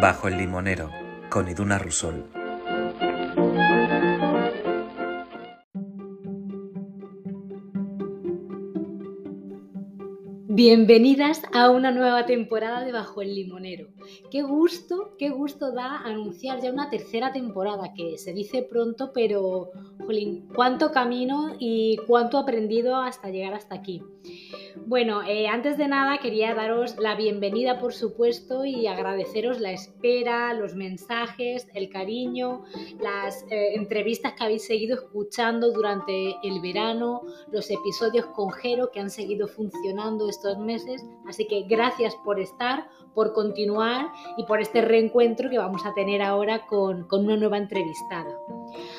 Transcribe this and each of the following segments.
Bajo el limonero, con Iduna Rusol. Bienvenidas a una nueva temporada de Bajo el Limonero. Qué gusto, qué gusto da anunciar ya una tercera temporada, que se dice pronto, pero, jolín, cuánto camino y cuánto aprendido hasta llegar hasta aquí. Bueno, eh, antes de nada quería daros la bienvenida, por supuesto, y agradeceros la espera, los mensajes, el cariño, las eh, entrevistas que habéis seguido escuchando durante el verano, los episodios con Jero que han seguido funcionando estos meses. Así que gracias por estar, por continuar y por este reencuentro que vamos a tener ahora con, con una nueva entrevistada.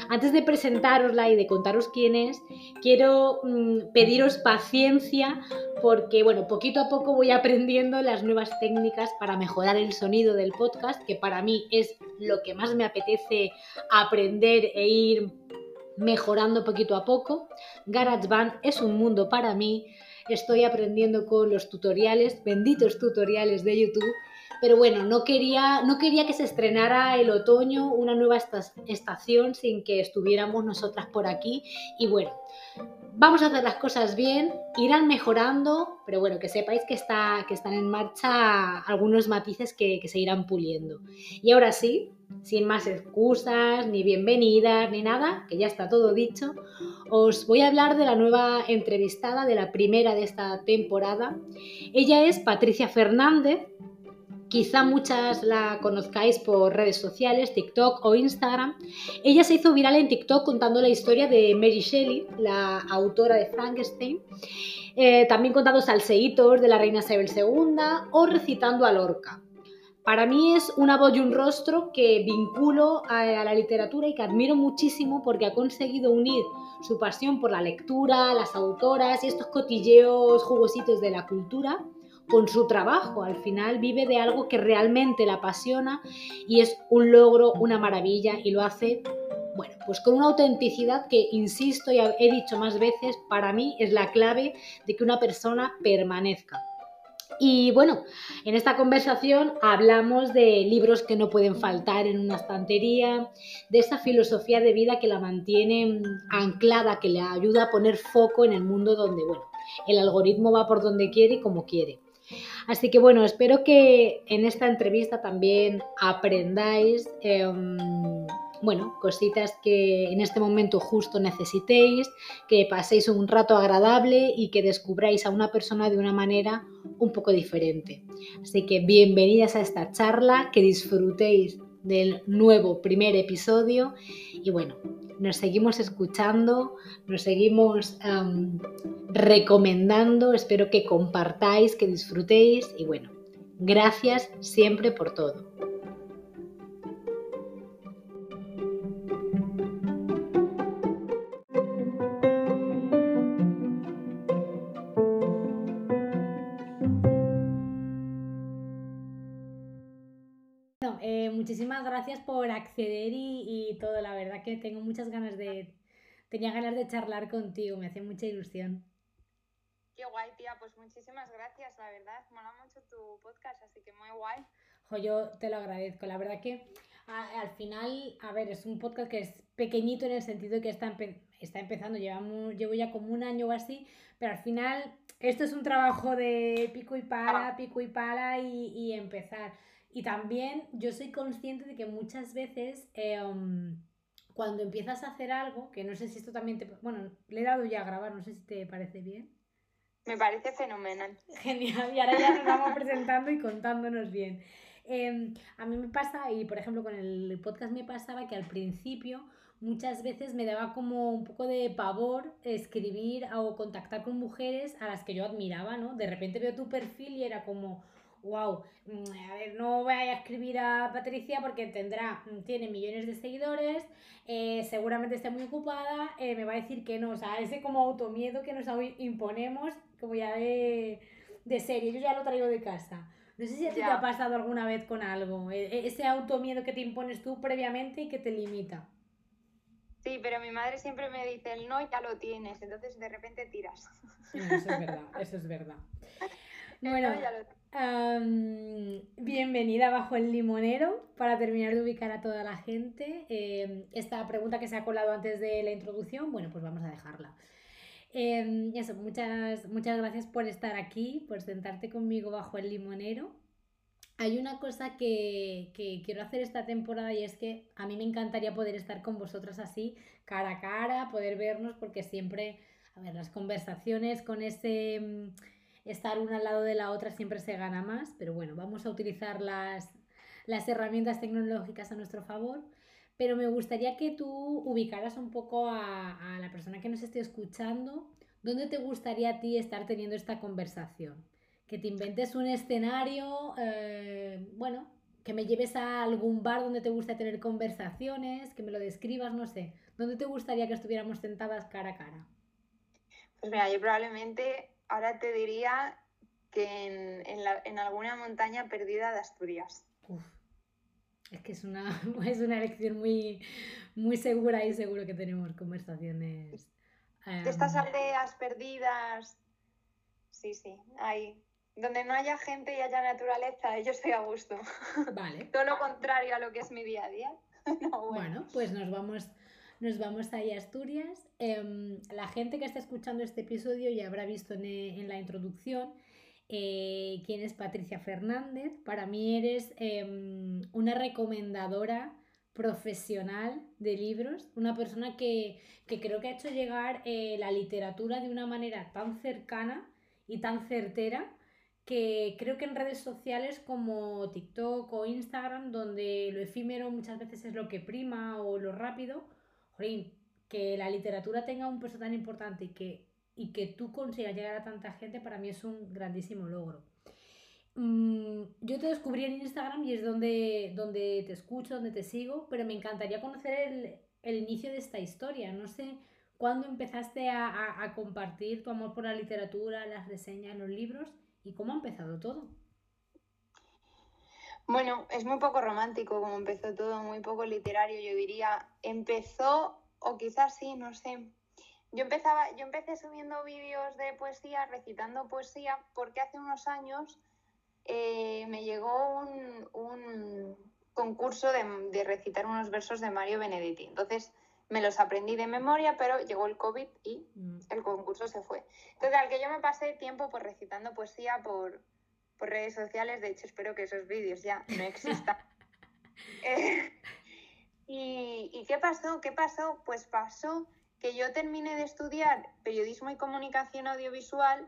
Antes de presentarosla y de contaros quién es, quiero mm, pediros paciencia porque, bueno, poquito a poco voy aprendiendo las nuevas técnicas para mejorar el sonido del podcast, que para mí es lo que más me apetece aprender e ir mejorando poquito a poco. GarageBand es un mundo para mí. Estoy aprendiendo con los tutoriales, benditos tutoriales de YouTube pero bueno, no quería, no quería que se estrenara el otoño, una nueva estación sin que estuviéramos nosotras por aquí. Y bueno, vamos a hacer las cosas bien, irán mejorando, pero bueno, que sepáis que, está, que están en marcha algunos matices que, que se irán puliendo. Y ahora sí, sin más excusas, ni bienvenidas, ni nada, que ya está todo dicho, os voy a hablar de la nueva entrevistada, de la primera de esta temporada. Ella es Patricia Fernández, Quizá muchas la conozcáis por redes sociales, TikTok o Instagram. Ella se hizo viral en TikTok contando la historia de Mary Shelley, la autora de Frankenstein, eh, también contando salseitos de la reina Isabel II o recitando a Lorca. Para mí es una voz y un rostro que vinculo a, a la literatura y que admiro muchísimo porque ha conseguido unir su pasión por la lectura, las autoras y estos cotilleos jugositos de la cultura con su trabajo. Al final vive de algo que realmente la apasiona y es un logro, una maravilla y lo hace, bueno, pues con una autenticidad que, insisto y he dicho más veces, para mí es la clave de que una persona permanezca. Y bueno, en esta conversación hablamos de libros que no pueden faltar en una estantería, de esa filosofía de vida que la mantiene anclada, que le ayuda a poner foco en el mundo donde, bueno, el algoritmo va por donde quiere y como quiere. Así que bueno, espero que en esta entrevista también aprendáis, em, bueno, cositas que en este momento justo necesitéis, que paséis un rato agradable y que descubráis a una persona de una manera un poco diferente. Así que bienvenidas a esta charla, que disfrutéis del nuevo primer episodio y bueno, nos seguimos escuchando, nos seguimos recomendando, espero que compartáis, que disfrutéis y bueno, gracias siempre por todo. Gracias por acceder y, todo. La verdad que tengo muchas ganas de. Tenía ganas de charlar contigo, me hace mucha ilusión. Qué guay, tía. Pues muchísimas gracias, la verdad. Mola mucho tu podcast, así que muy guay. Jo, yo te lo agradezco. La verdad que al final, a ver, es un podcast que es pequeñito en el sentido que está, está empezando, llevamos, llevo ya como un año o así, pero al final esto es un trabajo de pico y pala, pico y pala y, y empezar. Y también yo soy consciente de que muchas veces em, cuando empiezas a hacer algo, que no sé si esto también te... Bueno, le he dado ya a grabar, no sé si te parece bien. Me parece fenomenal. Genial, y ahora ya nos vamos presentando y contándonos bien. Em, a mí me pasa, y por ejemplo con el podcast me pasaba que al principio muchas veces me daba como un poco de pavor escribir o contactar con mujeres a las que yo admiraba, ¿no? De repente veo tu perfil y era como, wow, mm, a ver, no voy a escribir a Patricia porque tendrá, mm, tiene millones de seguidores, eh, seguramente está muy ocupada, eh, me va a decir que no, o sea, ese como automiedo que nos imponemos, como ya de, de serie, yo ya lo traigo de casa. No sé si a ti te ha pasado alguna vez con algo, e, e, ese automiedo que te impones tú previamente y que te limita. Sí, pero mi madre siempre me dice, el no ya lo tienes, entonces de repente tiras. Eso es verdad, eso es verdad. Bueno, bienvenida bajo el limonero para terminar de ubicar a toda la gente. Em, esta pregunta que se ha colado antes de la introducción, bueno, pues vamos a dejarla. Em, eso, muchas, muchas gracias por estar aquí, por sentarte conmigo bajo el limonero. Hay una cosa que, que, quiero hacer esta temporada y es que a mí me encantaría poder estar con vosotras así, cara a cara, poder vernos, porque siempre, a ver, las conversaciones con ese mm, estar una al lado de la otra siempre se gana más, pero bueno, vamos a utilizar las, las herramientas tecnológicas a nuestro favor. Pero me gustaría que tú ubicaras un poco a, a la persona que nos esté escuchando, ¿dónde te gustaría a ti estar teniendo esta conversación? Que te inventes un escenario, eh, bueno, que me lleves a algún bar donde te gusta tener conversaciones, que me lo describas, no sé. ¿Dónde te gustaría que estuviéramos sentadas cara a cara? Pues mira, yo probablemente ahora te diría que en, alguna montaña perdida de Asturias. Es que es una, es una elección muy, muy segura y seguro que tenemos conversaciones. Estas aldeas perdidas, sí, sí, ahí. Donde no haya gente y haya naturaleza, yo estoy a gusto. Vale. Todo lo contrario a lo que es mi día a día. bueno. pues nos vamos nos vamos ahí a Asturias. Em, la gente que está escuchando este episodio ya habrá visto en, la introducción eh, quién es Patricia Fernández. Para mí eres em, una recomendadora profesional de libros, una persona que, creo que ha hecho llegar eh, la literatura de una manera tan cercana y tan certera que creo que en redes sociales como TikTok o Instagram, donde lo efímero muchas veces es lo que prima o lo rápido, que la literatura tenga un peso tan importante y que, y que tú consigas llegar a tanta gente, para mí es un grandísimo logro. Mm, yo te descubrí en Instagram y es donde, donde te escucho, donde te sigo, pero me encantaría conocer el, inicio de esta historia. No sé cuándo empezaste a, a, compartir tu amor por la literatura, las reseñas, los libros y cómo ha empezado todo. Bueno, es muy poco romántico como empezó todo, muy poco literario, yo diría. Empezó, o quizás sí, no sé. Yo empezaba, yo empecé subiendo vídeos de poesía, recitando poesía, porque hace unos años eh, me llegó un, concurso de, recitar unos versos de Mario Benedetti. Entonces me los aprendí de memoria, pero llegó el COVID y mm. el concurso se fue. Entonces, al que yo me pasé tiempo pues recitando poesía por, por redes sociales. De hecho, espero que esos vídeos ya no existan. Eh, y, qué pasó? ¿Qué pasó? Pues pasó que yo terminé de estudiar periodismo y comunicación audiovisual.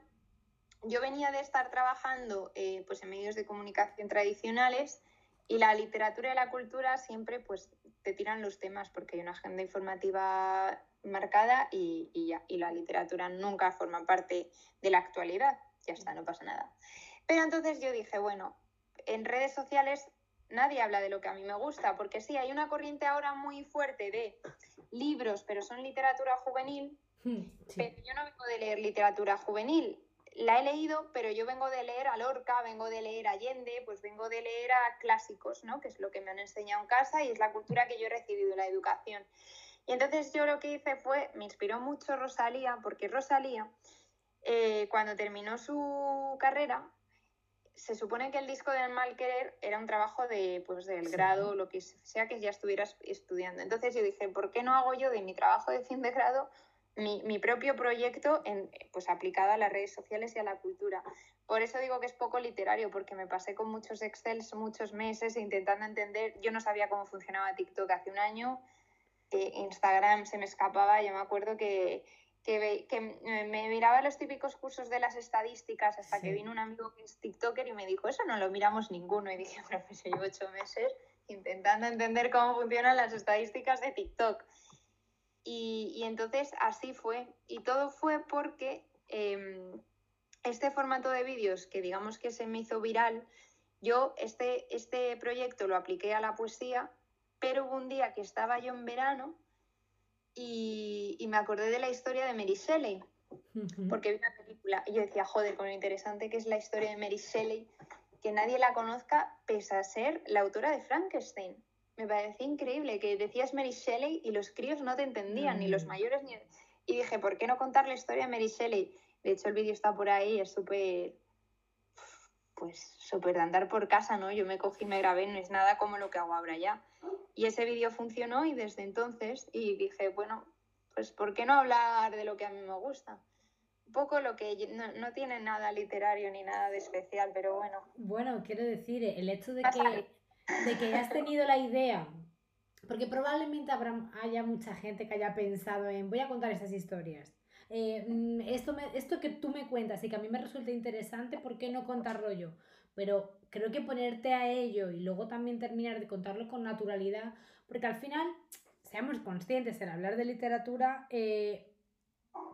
Yo venía de estar trabajando eh, pues en medios de comunicación tradicionales y la literatura y la cultura siempre pues te tiran los temas porque hay una agenda informativa marcada y, y, y la literatura nunca forma parte de la actualidad. Ya está, no pasa nada. Pero entonces yo dije, bueno, en redes sociales nadie habla de lo que a mí me gusta, porque sí, hay una corriente ahora muy fuerte de libros, pero son literatura juvenil, hmm, pero yo no vengo de leer literatura juvenil. La he leído, pero yo vengo de leer a Lorca, vengo de leer a Allende, pues vengo de leer a clásicos, ¿no? Que es lo que me han enseñado en casa y es la cultura que yo he recibido, la educación. Y entonces yo lo que hice fue, me inspiró mucho Rosalía, porque Rosalía, eh, cuando terminó su carrera, se supone que el disco del mal querer era un trabajo de, pues, del grado, lo que sea que ya estuvieras estudiando. Entonces yo dije, ¿por qué no hago yo de mi trabajo de fin de grado mi, propio proyecto en, pues, aplicado a las redes sociales y a la cultura? Por eso digo que es poco literario, porque me pasé con muchos Excels muchos meses intentando entender. Yo no sabía cómo funcionaba TikTok hace un año, eh, Instagram se me escapaba. Yo me acuerdo que que, me miraba los típicos cursos de las estadísticas hasta que vino un amigo que es TikToker y me dijo, eso no lo miramos ninguno. Y dije, pues llevo ocho meses intentando entender cómo funcionan las estadísticas de TikTok. Y, entonces así fue. Y todo fue porque em, este formato de vídeos que digamos que se me hizo viral, yo este, este proyecto lo apliqué a la poesía, pero hubo un día que estaba yo en verano y, me acordé de la historia de Mary Shelley, porque vi una película y yo decía, joder, con lo interesante que es la historia de Mary Shelley, que nadie la conozca pese a ser la autora de Frankenstein. Me parecía increíble que decías Mary Shelley y los críos no te entendían, ni los mm. mayores ni... Y dije, ¿por qué no contar la historia de Mary Shelley? De hecho, el vídeo está por ahí, es súper pues súper de andar por casa, ¿no? Yo me cogí y me grabé, no es nada como lo que hago ahora ya. Y ese vídeo funcionó y desde entonces, y dije, bueno, pues ¿por qué no hablar de lo que a mí me gusta? Un poco lo que no, no tiene nada literario ni nada de especial, pero bueno. Bueno, quiero decir, el hecho de que, de que hayas tenido la idea, porque probablemente habrá, haya mucha gente que haya pensado en voy a contar estas historias. Eh, mm, esto, esto que tú me cuentas y que a mí me resulta interesante, ¿por qué no contarlo yo? Pero creo que ponerte a ello y luego también terminar de contarlo con naturalidad, porque al final, seamos conscientes, en hablar de literatura, eh,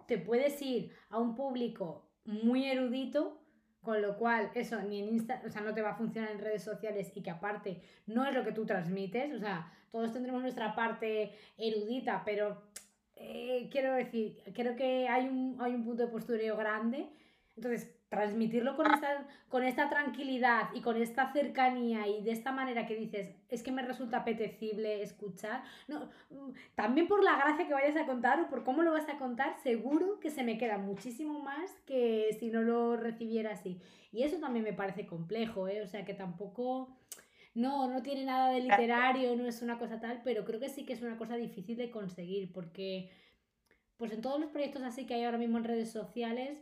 te puedes ir a un público muy erudito, con lo cual eso ni en Insta, o sea, no te va a funcionar en redes sociales y que aparte no es lo que tú transmites, o sea, todos tendremos nuestra parte erudita, pero eh, quiero decir, creo que hay un, hay un punto de postureo grande. Entonces, transmitirlo con esta, con esta tranquilidad y con esta cercanía y de esta manera que dices, es que me resulta apetecible escuchar. No, también por la gracia que vayas a contar o por cómo lo vas a contar, seguro que se me queda muchísimo más que si no lo recibiera así. Y eso también me parece complejo, ¿eh? O sea, que tampoco no, no tiene nada de literario, no es una cosa tal, pero creo que sí que es una cosa difícil de conseguir, porque pues en todos los proyectos así que hay ahora mismo en redes sociales,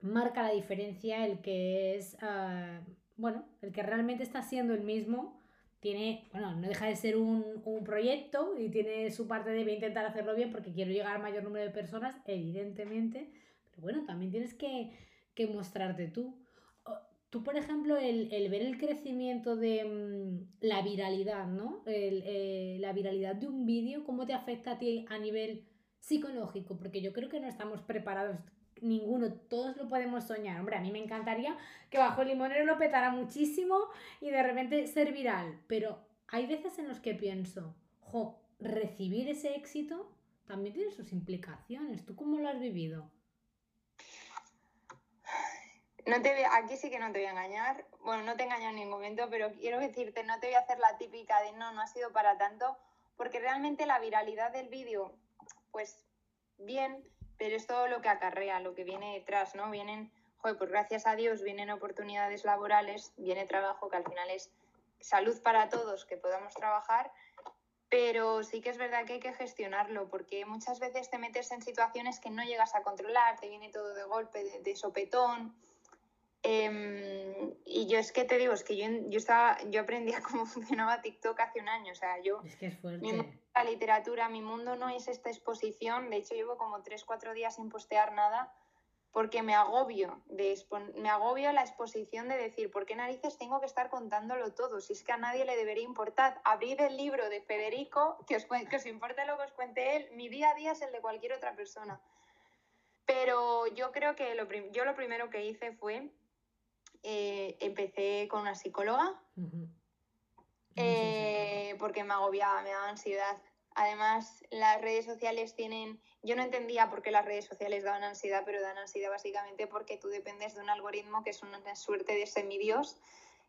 marca la diferencia el que es, ah, bueno, el que realmente está siendo el mismo, tiene, bueno, no deja de ser un, un proyecto y tiene su parte de intentar hacerlo bien porque quiero llegar al mayor número de personas, evidentemente, pero bueno, también tienes que, que mostrarte tú. Tú, por ejemplo, el, ver el crecimiento de mm, la viralidad, ¿no? Eh, la viralidad de un vídeo, ¿cómo te afecta a ti a nivel psicológico? Porque yo creo que no estamos preparados ninguno, todos lo podemos soñar. Hombre, a mí me encantaría que bajo el limonero lo petara muchísimo y de repente ser viral, pero hay veces en los que pienso, jo, recibir ese éxito también tiene sus implicaciones. ¿Tú cómo lo has vivido? No te aquí sí que no te voy a engañar. Bueno, no te engaño en ningún momento, pero quiero decirte, no te voy a hacer la típica de no, no ha sido para tanto, porque realmente la viralidad del vídeo, pues bien, pero es todo lo que acarrea, lo que viene detrás, ¿no? Vienen, joder, pues gracias a Dios vienen oportunidades laborales, viene trabajo que al final es salud para todos, que podamos trabajar, pero sí que es verdad que hay que gestionarlo, porque muchas veces te metes en situaciones que no llegas a controlar, te viene todo de golpe, de sopetón Em, y yo es que te digo, es que yo, yo, estaba, yo aprendí cómo funcionaba TikTok hace un año. O sea, yo. Es que es fuerte. la literatura, mi mundo no es esta exposición. De hecho, llevo como 3-4 días sin postear nada porque me agobio, de me agobio la exposición de decir, ¿por qué narices tengo que estar contándolo todo? Si es que a nadie le debería importar. Abrir el libro de Federico, que os, que os importe lo que os cuente él, mi día a día es el de cualquier otra persona. Pero yo creo que lo yo lo primero que hice fue eh, empecé con una psicóloga eh, porque me agobiaba, me daba ansiedad. Además, las redes sociales tienen, yo no entendía por qué las redes sociales daban ansiedad, pero dan ansiedad básicamente porque tú dependes de un algoritmo que es una suerte de semidios,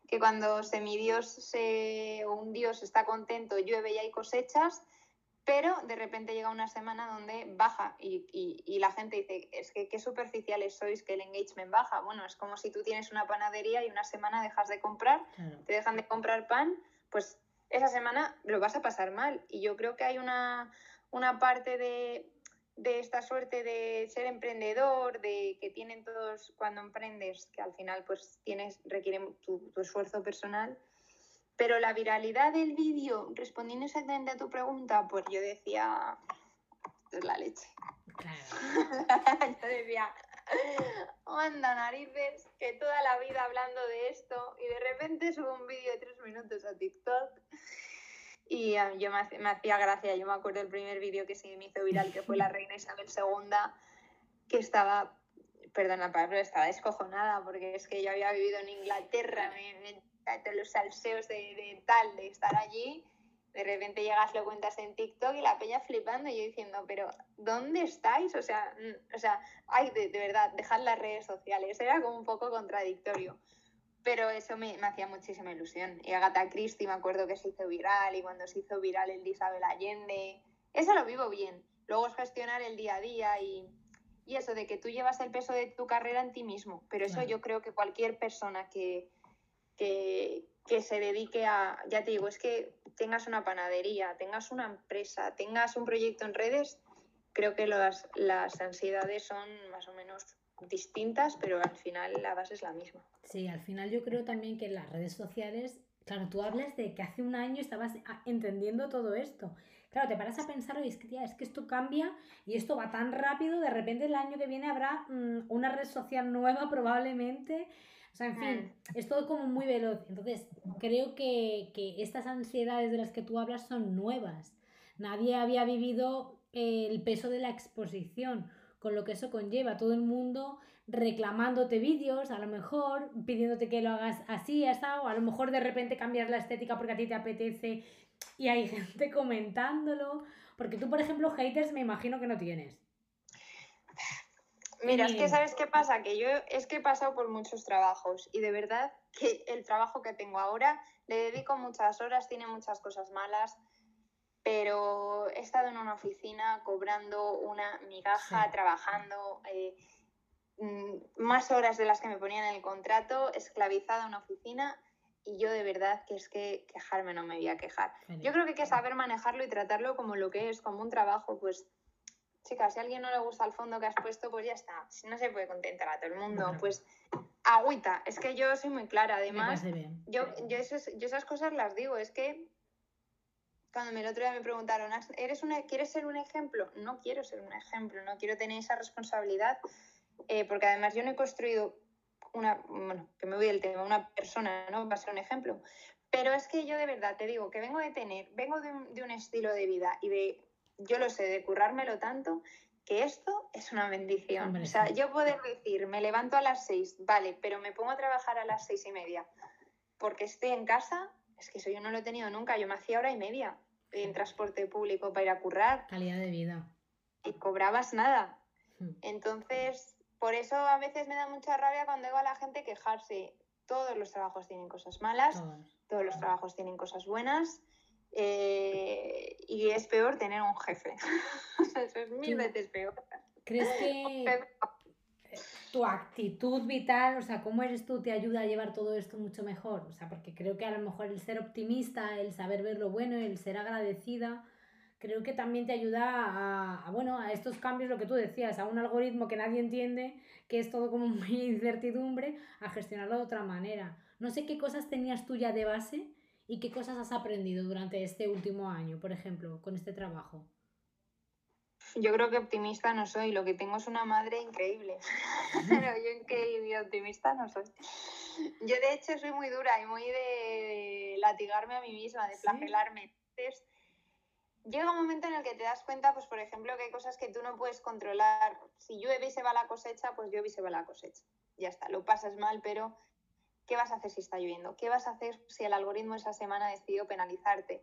que cuando semidios se, o un dios está contento, llueve y hay cosechas, pero de repente llega una semana donde baja y, y, la gente dice, es que qué superficiales sois que el engagement baja. Bueno, es como si tú tienes una panadería y una semana dejas de comprar, te dejan de comprar pan, pues esa semana lo vas a pasar mal. Y yo creo que hay una, una parte de, de esta suerte de ser emprendedor, de que tienen todos cuando emprendes, que al final pues tienes, requiere tu, tu esfuerzo personal pero la viralidad del vídeo, respondiendo exactamente a tu pregunta, pues yo decía, esto es la leche. yo decía, anda narices, que toda la vida hablando de esto y de repente subo un vídeo de tres minutos a TikTok y yo me, me, hacía gracia, yo me acuerdo del primer vídeo que sí me hizo viral, que fue la reina Isabel II, que estaba, perdona, pero estaba descojonada porque es que yo había vivido en Inglaterra, me, de los salseos de, tal, de estar allí, de repente llegas, lo cuentas en TikTok y la peña flipando y yo diciendo, pero ¿dónde estáis? O sea, mm, o sea ay, de, verdad, dejad las redes sociales. Era como un poco contradictorio. Pero eso me, me, hacía muchísima ilusión. Y Agatha Christie me acuerdo que se hizo viral y cuando se hizo viral el de Isabel Allende. Eso lo vivo bien. Luego es gestionar el día a día y, y eso de que tú llevas el peso de tu carrera en ti mismo. Pero eso Claro. yo creo que cualquier persona que, que, que se dedique a, ya te digo, es que tengas una panadería, tengas una empresa, tengas un proyecto en redes, creo que las, las ansiedades son más o menos distintas, pero al final la base es la misma. Sí, al final yo creo también que las redes sociales, claro, tú hablas de que hace un año estabas a- entendiendo todo esto. Claro, te paras a pensar, oye, es que, es que esto cambia y esto va tan rápido, de repente el año que viene habrá mm, una red social nueva probablemente. O sea, en fin, es todo como muy veloz. Entonces, creo que, que estas ansiedades de las que tú hablas son nuevas. Nadie había vivido eh, el peso de la exposición, con lo que eso conlleva. Todo el mundo reclamándote vídeos, a lo mejor pidiéndote que lo hagas así, asado, a lo mejor de repente cambias la estética porque a ti te apetece y hay gente comentándolo. Porque tú, por ejemplo, haters me imagino que no tienes. Mira, es que sabes qué pasa, que yo es que he pasado por muchos trabajos y de verdad que el trabajo que tengo ahora le dedico muchas horas, tiene muchas cosas malas, pero he estado en una oficina cobrando una migaja, Sí. trabajando eh, mm, más horas de las que me ponían en el contrato, esclavizada en una oficina y yo de verdad que es que quejarme no me voy a quejar. Yo creo que hay que saber manejarlo y tratarlo como lo que es, como un trabajo, pues chicas, si a alguien no le gusta el fondo que has puesto, pues ya está. Si no se puede contentar a todo el mundo, pues agüita. Es que yo soy muy clara, además. Yo, yo, esos- yo esas cosas las digo, es que cuando me- el otro día me preguntaron, "¿Has- ¿Eres una, ¿quieres ser un ejemplo? No quiero ser un ejemplo, no quiero tener esa responsabilidad, eh, porque además yo no he construido una, bueno, que me voy del tema, una persona, ¿no? Va a ser un ejemplo. Pero es que yo de verdad te digo que vengo de tener, vengo de un, de un estilo de vida y de, yo lo sé, de currármelo tanto, que esto es una bendición. Hombre, o sea, yo poder decir, me levanto a las seis, vale, pero me pongo a trabajar a las seis y media porque estoy en casa, es que eso yo no lo he tenido nunca. Yo me hacía hora y media en transporte público para ir a currar Calidad de vida. y cobrabas nada. Mm. Entonces, por eso a veces me da mucha rabia cuando veo a la gente quejarse. Todos los trabajos tienen cosas malas, Todos. todos los trabajos tienen cosas buenas. Eh, y es peor tener un jefe. Eso es mil veces peor. ¿Crees que tu actitud vital, o sea, cómo eres tú, te ayuda a llevar todo esto mucho mejor? O sea, porque creo que a lo mejor el ser optimista, el saber ver lo bueno, el ser agradecida, creo que también te ayuda a, a, bueno, a estos cambios, lo que tú decías, a un algoritmo que nadie entiende, que es todo como muy incertidumbre, a gestionarlo de otra manera. No sé qué cosas tenías tú ya de base y qué cosas has aprendido durante este último año, por ejemplo, con este trabajo. Yo creo que optimista no soy, lo que tengo es una madre increíble. Pero yo que optimista no soy. Yo de hecho soy muy dura y muy de latigarme a mí misma, de ¿Sí? flagelarme. Entonces, llega un momento en el que te das cuenta, pues por ejemplo, que hay cosas que tú no puedes controlar. Si llueve y se va la cosecha, pues llueve y se va la cosecha. Ya está, lo pasas mal, pero ¿qué vas a hacer si está lloviendo? ¿Qué vas a hacer si el algoritmo esa semana decidió penalizarte?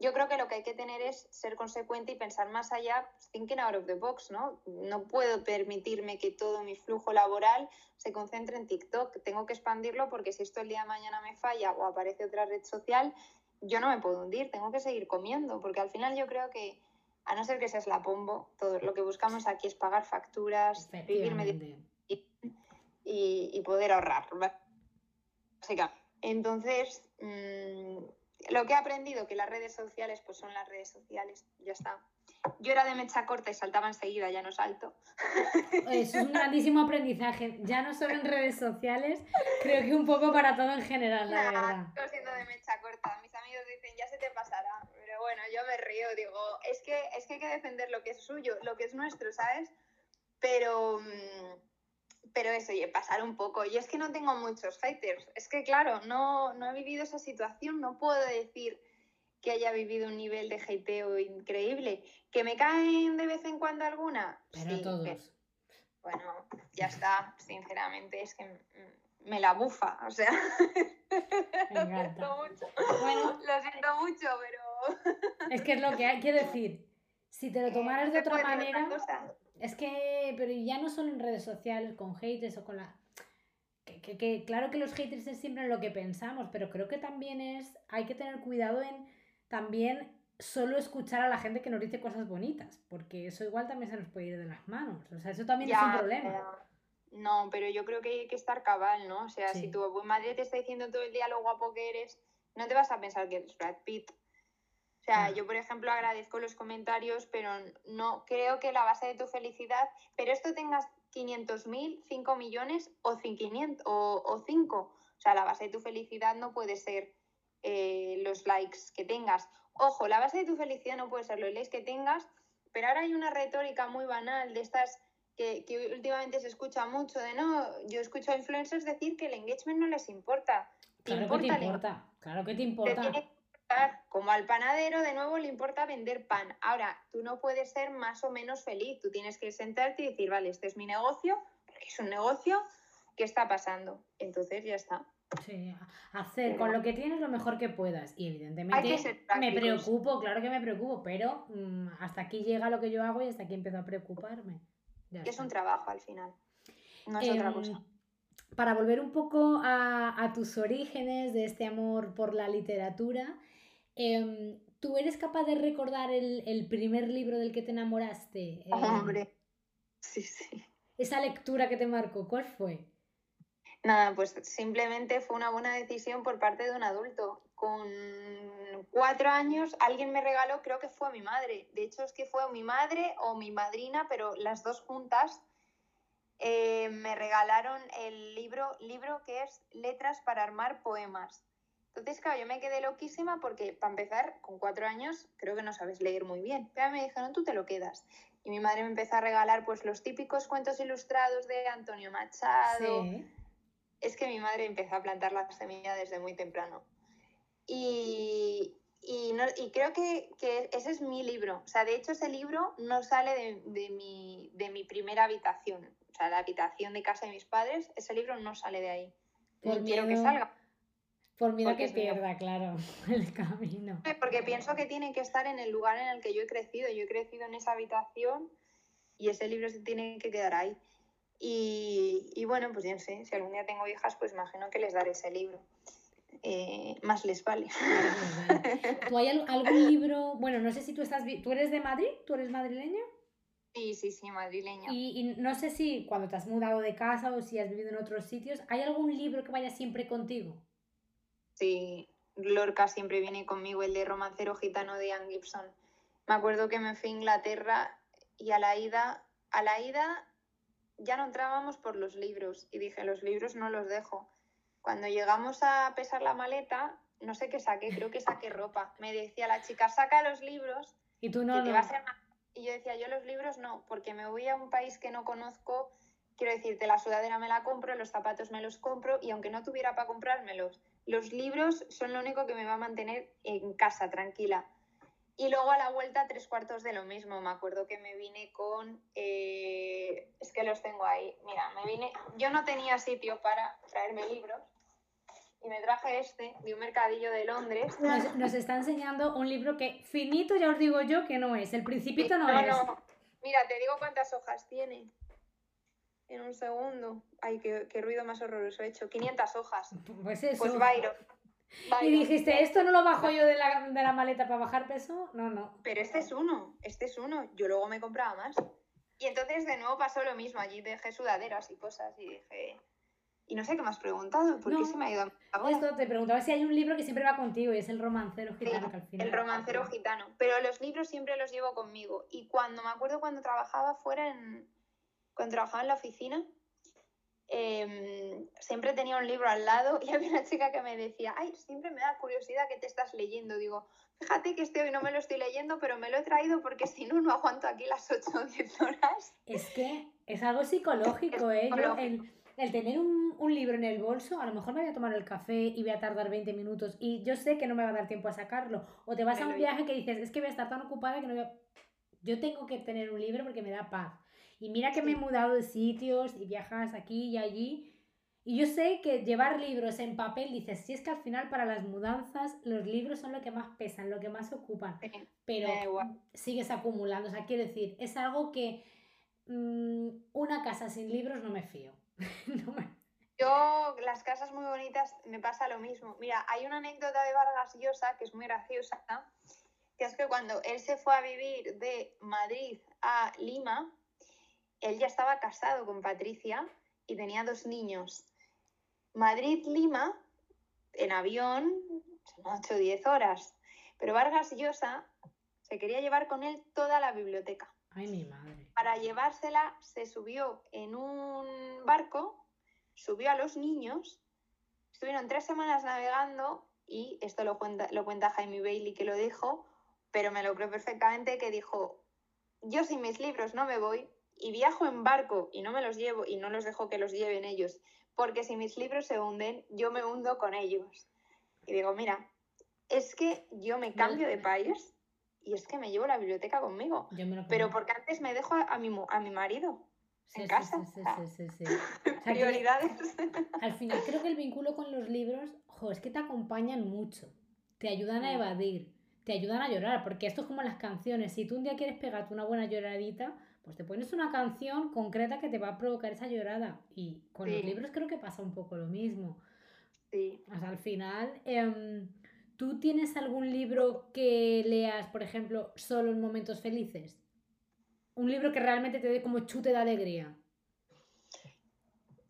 Yo creo que lo que hay que tener es ser consecuente y pensar más allá, thinking out of the box, ¿no? No puedo permitirme que todo mi flujo laboral se concentre en TikTok. Tengo que expandirlo porque si esto el día de mañana me falla o aparece otra red social, yo no me puedo hundir, tengo que seguir comiendo, porque al final yo creo que, a no ser que seas la pombo, todo lo que buscamos aquí es pagar facturas, vivir y, y poder ahorrar. Entonces, mmm, lo que he aprendido, que las redes sociales pues son las redes sociales, ya está. Yo era de mecha corta y saltaba enseguida, ya no salto. Eso es un grandísimo aprendizaje, ya no solo en redes sociales, creo que un poco para todo en general, la verdad. Nah, sigo siendo de mecha corta. Mis amigos dicen, ya se te pasará. Pero bueno, yo me río, digo, es que, es que hay que defender lo que es suyo, lo que es nuestro, ¿sabes? Pero, mm, pero eso, y pasar un poco. Y es que no tengo muchos haters. Es que, claro, no, no he vivido esa situación, no puedo decir que haya vivido un nivel de hateo increíble. ¿Que me caen de vez en cuando alguna? Pero Sí, todos. pero- bueno, ya está, sinceramente, es que me la bufa, o sea. Me Lo siento mucho. Bueno, Lo siento mucho, pero. es que es lo que hay, quiero decir, si te lo tomaras no de otra manera. Es que, pero ya no solo en redes sociales, con haters o con la... Que, que- que claro que los haters es siempre lo que pensamos, pero creo que también es, hay que tener cuidado en también solo escuchar a la gente que nos dice cosas bonitas, porque eso igual también se nos puede ir de las manos. O sea, eso también es un problema. No, pero yo creo que hay que estar cabal, ¿no? O sea, si tu madre te está diciendo todo el día lo guapo que eres, no te vas a pensar que eres Brad Pitt. O sea, yo, por ejemplo, agradezco los comentarios, pero no creo que la base de tu felicidad, pero esto tengas 500.000, 5 millones o 500 o, o 5. O sea, la base de tu felicidad no puede ser eh, los likes que tengas. Ojo, la base de tu felicidad no puede ser los likes que tengas, pero ahora hay una retórica muy banal de estas que, últimamente se escucha mucho de no, yo escucho a influencers decir que el engagement no les importa. claro que te importa, claro que te importa. Como al panadero, de nuevo le importa vender pan. Ahora, tú no puedes ser más o menos feliz, tú tienes que sentarte y decir, vale, este es mi negocio, porque es un negocio, ¿qué está pasando? Entonces ya está. Sí, hacer con lo que tienes lo mejor que puedas. Y evidentemente me preocupo, claro que me preocupo, pero mm, hasta aquí llega lo que yo hago y hasta aquí empiezo a preocuparme. es un trabajo al final, no es otra em, cosa. Para volver un poco a, tus orígenes de este amor por la literatura, em, ¿tú eres capaz de recordar el, primer libro del que te enamoraste? Hombre, sí, sí. Esa lectura que te marcó, ¿cuál fue? Nada, pues simplemente fue una buena decisión por parte de un adulto. Con cuatro años alguien me regaló, creo que fue mi madre. De hecho es que fue mi madre o mi madrina, pero las dos juntas eh, me regalaron el libro, libro que es Letras para armar poemas. Entonces, claro, yo me quedé loquísima porque, para empezar, con cuatro años creo que no sabes leer muy bien. Pero me dijeron, tú te lo quedas. Y mi madre me empezó a regalar pues los típicos cuentos ilustrados de Antonio Machado es que mi madre empezó a plantar la semilla desde muy temprano. Y, creo que, ese es mi libro. O sea, de hecho ese libro no sale de, mi, de mi primera habitación. O sea, la habitación de casa de mis padres, ese libro no sale de ahí. Por quiero que salga. Por miedo que pierda, claro, el camino. Porque pienso que tiene que estar en el lugar en el que yo he crecido. Yo he crecido en esa habitación y ese libro se tiene que quedar ahí. Y, bueno, pues ya sé, si algún día tengo hijas, pues imagino que les daré ese libro. Eh, más les vale. ¿Tú hay algún libro? Bueno, no sé si tú estás. ¿Tú eres de Madrid? ¿Tú eres madrileño? Sí, sí, sí, madrileño. Y, no sé si cuando te has mudado de casa o si has vivido en otros sitios, ¿hay algún libro que vaya siempre contigo? Sí, Lorca siempre viene conmigo, el de Romancero Gitano de Ian Gibson. Me acuerdo que me fui a Inglaterra y a la ida, a la ida ya no entrábamos por los libros y dije, los libros no los dejo. Cuando llegamos a pesar la maleta, no sé qué saqué, creo que saqué ropa. Me decía la chica, saca los libros. Y tú no. Y yo decía, yo los libros no, porque me voy a un país que no conozco. Quiero decirte, la sudadera me la compro, los zapatos me los compro y aunque no tuviera para comprármelos, los libros son lo único que me va a mantener en casa, tranquila. Y luego a la vuelta tres cuartos de lo mismo. Me acuerdo que me vine con... Eh, es que los tengo ahí. Mira, me vine... Yo no tenía sitio para traerme libros. Y me traje este de un mercadillo de Londres. Nos, está enseñando un libro que finito ya os digo yo que no es. El principito no, es. Mira, te digo cuántas hojas tiene. En un segundo. Ay, qué, qué ruido más horroroso he hecho. 500 hojas. Pues eso. Pues Byron. Y dijiste, ¿esto no lo bajo yo de la, de la, maleta para bajar peso? No, no. Pero este es uno, este es uno. Yo luego me compraba más. Y entonces de nuevo pasó lo mismo. Allí dejé sudaderas y cosas y dije... Y no sé qué me has preguntado, ¿por qué se me ha ido a Esto te preguntaba si hay un libro que siempre va contigo y es el romancero gitano al final. El romancero gitano. Pero los libros siempre los llevo conmigo. Y cuando me acuerdo cuando trabajaba fuera en. Cuando trabajaba en la oficina, Em, siempre tenía un libro al lado y había una chica que me decía, ay, siempre me da curiosidad que te estás leyendo. Digo, fíjate que este hoy no me lo estoy leyendo, pero me lo he traído porque si no, no aguanto aquí las 8 o 10 horas. Es que es algo psicológico, ¿eh? el, tener un, un, libro en el bolso, a lo mejor me voy a tomar el café y voy a tardar 20 minutos y yo sé que no me va a dar tiempo a sacarlo. O te vas a un viaje que dices, es que voy a estar tan ocupada que no voy a... Yo tengo que tener un libro porque me da paz. Y mira que me he mudado de sitios y viajas aquí y allí. Y yo sé que llevar libros en papel, dices, si es que al final para las mudanzas los libros son lo que más pesan, lo que más ocupan, pero sigues acumulando. O sea, quiero decir, es algo que mm, una casa sin libros no me fío. Yo, las casas muy bonitas, me pasa lo mismo. Mira, hay una anécdota de Vargas Llosa que es muy graciosa, que es que cuando él se fue a vivir de Madrid a Lima, él ya estaba casado con Patricia y tenía dos niños. Madrid-Lima, en avión, son 8 o 10 horas. Pero Vargas Llosa se quería llevar con él toda la biblioteca. Ay, mi madre. Para llevársela se subió en un barco, subió a los niños, estuvieron tres semanas navegando y esto lo cuenta, lo cuenta Jaime Bailey que lo dijo, pero me lo creo perfectamente que dijo, yo sin mis libros no me voy y viajo en barco y no me los llevo y no los dejo que los lleven ellos, porque si mis libros se hunden, yo me hundo con ellos. Y digo, mira, es que yo me cambio de país y es que me llevo la biblioteca conmigo. Pero porque antes me dejo a mi, a mi marido en casa. Sí, sí, sí, Prioridades. al final creo que el vínculo con los libros, jo, es que te acompañan mucho, te ayudan a evadir, te ayudan a llorar, porque esto es como las canciones. Si tú un día quieres pegarte una buena lloradita, pues te pones una canción concreta que te va a provocar esa llorada. Y con los libros creo que pasa un poco lo mismo. Sí. O sea, al final, em, ¿tú tienes algún libro que leas, por ejemplo, solo en momentos felices? Un libro que realmente te dé como chute de alegría.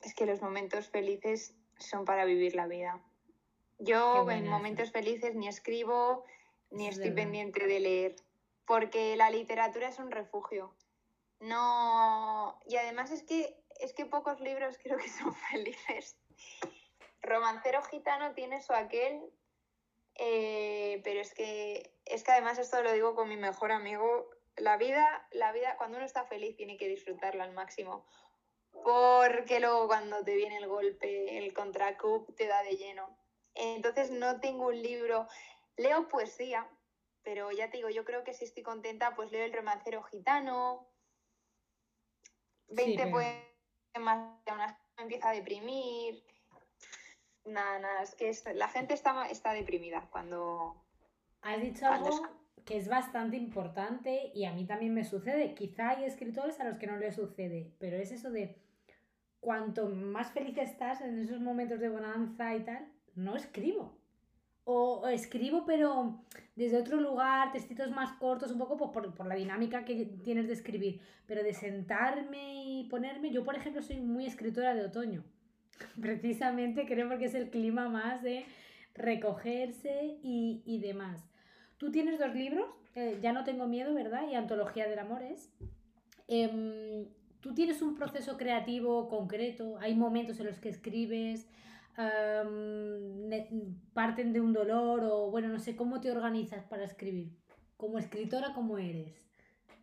Es que los momentos felices son para vivir la vida. Yo en momentos felices ni escribo ni estoy pendiente de leer, porque la literatura es un refugio. No, y además es que es que pocos libros creo que son felices. Romancero gitano tiene su aquel, eh, pero es que, es que además esto lo digo con mi mejor amigo, la vida, la vida, cuando uno está feliz tiene que disfrutarla al máximo, porque luego cuando te viene el golpe, el contracoup te da de lleno. Entonces no tengo un libro, leo poesía, pero ya te digo, yo creo que si estoy contenta, pues leo el romancero gitano, 20 poemas, una me empieza a deprimir, Nada, nada, es que la gente está, está deprimida cuando... Has dicho algo que es bastante importante y a mí también me sucede. Quizá hay escritores a los que no les sucede, pero es eso de cuanto más feliz estás en esos momentos de bonanza y tal, no escribo. O, escribo, pero desde otro lugar, textitos más cortos, un poco pues, por, por, la dinámica que tienes de escribir. Pero de sentarme y ponerme, yo por ejemplo soy muy escritora de otoño. Precisamente creo porque es el clima más de recogerse y, demás. Tú tienes dos libros, eh, Ya no tengo miedo, ¿verdad? Y Antología del Amor es. Em, ¿Tú tienes un proceso creativo concreto? ¿Hay momentos en los que escribes? ¿Parten de un dolor? O bueno, no sé, ¿cómo te organizas para escribir? Como escritora, ¿cómo eres?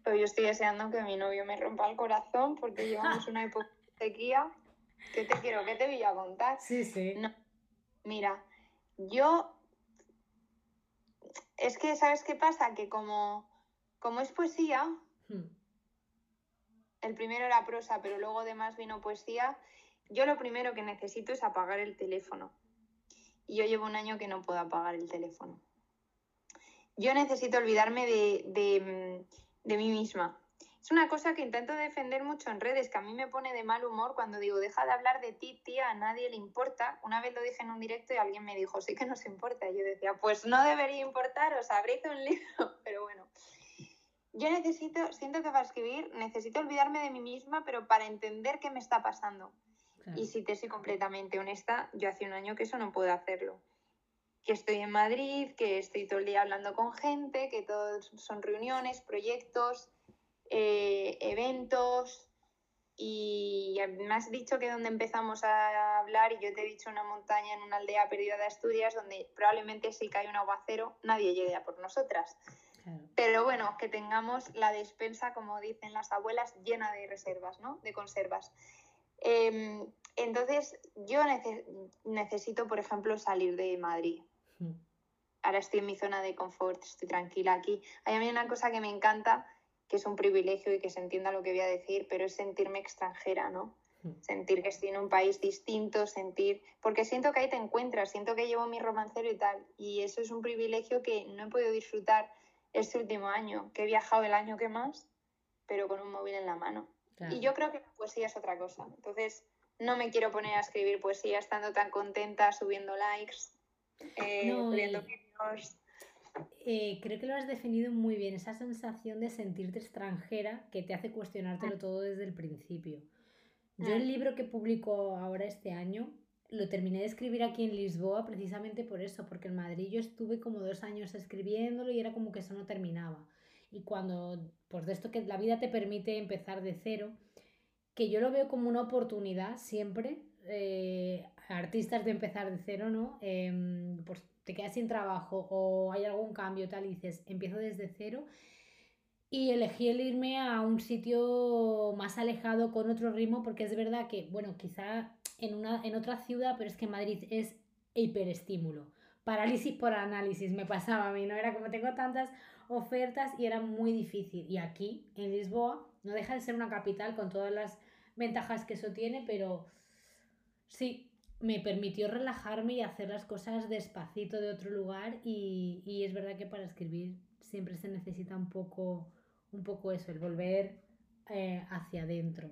Pues yo estoy deseando que mi novio me rompa el corazón porque llevamos una época de sequía ¿Qué te quiero? ¿Qué te voy a contar? Sí, sí. Mira, yo. Es que, ¿sabes qué pasa? Que como, como es poesía, hmm. el primero era prosa, pero luego además vino poesía, yo lo primero que necesito es apagar el teléfono. Y yo llevo un año que no puedo apagar el teléfono. Yo necesito olvidarme de, de, de mí misma. Es una cosa que intento defender mucho en redes, que a mí me pone de mal humor cuando digo, deja de hablar de ti, tía, a nadie le importa. Una vez lo dije en un directo y alguien me dijo, sí que nos importa. Y yo decía, pues no debería importaros, habréis un libro. Pero bueno, yo necesito, siento que para escribir necesito olvidarme de mí misma, pero para entender qué me está pasando. Y si te soy completamente honesta, yo hace un año que eso no puedo hacerlo. Que estoy en Madrid, que estoy todo el día hablando con gente, que todos son reuniones, proyectos, eh, eventos y me has dicho que donde empezamos a hablar y yo te he dicho una montaña en una aldea perdida de Asturias donde probablemente si cae un aguacero nadie llegue a por nosotras. Pero bueno, que tengamos la despensa, como dicen las abuelas, llena de reservas, ¿no? De conservas. Em, entonces, yo necesito, por ejemplo, salir de Madrid. Hmm. Ahora estoy en mi zona de confort, estoy tranquila aquí. Hay a mí una cosa que me encanta, que es un privilegio y que se entienda lo que voy a decir, pero es sentirme extranjera, ¿no? Hmm. Sentir que estoy en un país distinto, sentir, porque siento que ahí te encuentras, siento que llevo mi romancero y tal, y eso es un privilegio que no he podido disfrutar este último año, que he viajado el año que más, pero con un móvil en la mano. Y yo creo que la poesía es otra cosa. Entonces, no me quiero poner a escribir poesía estando tan contenta, subiendo likes, eh, subiendo vídeos. eh, creo que lo has definido muy bien, esa sensación de sentirte extranjera que te hace cuestionártelo Mm. todo desde el principio. Yo el Mm. libro que publico ahora este año lo terminé de escribir aquí en Lisboa precisamente por eso, porque en Madrid yo estuve como dos años escribiéndolo y era como que eso no terminaba. Y cuando, pues de esto que la vida te permite empezar de cero, que yo lo veo como una oportunidad siempre, eh, artistas de empezar de cero, ¿no? Em, pues te quedas sin trabajo o hay algún cambio tal y dices, empiezo desde cero. Y elegí el irme a un sitio más alejado con otro ritmo porque es verdad que, bueno, quizá en, una, en otra ciudad, pero es que Madrid es hiperestímulo. Parálisis por análisis me pasaba a mí, ¿no? Era como tengo tantas ofertas y era muy difícil. Y aquí, en Lisboa, no deja de ser una capital con todas las ventajas que eso tiene, pero sí, me permitió relajarme y hacer las cosas despacito de otro lugar y, y es verdad que para escribir siempre se necesita un poco, un poco eso, el volver eh, hacia adentro.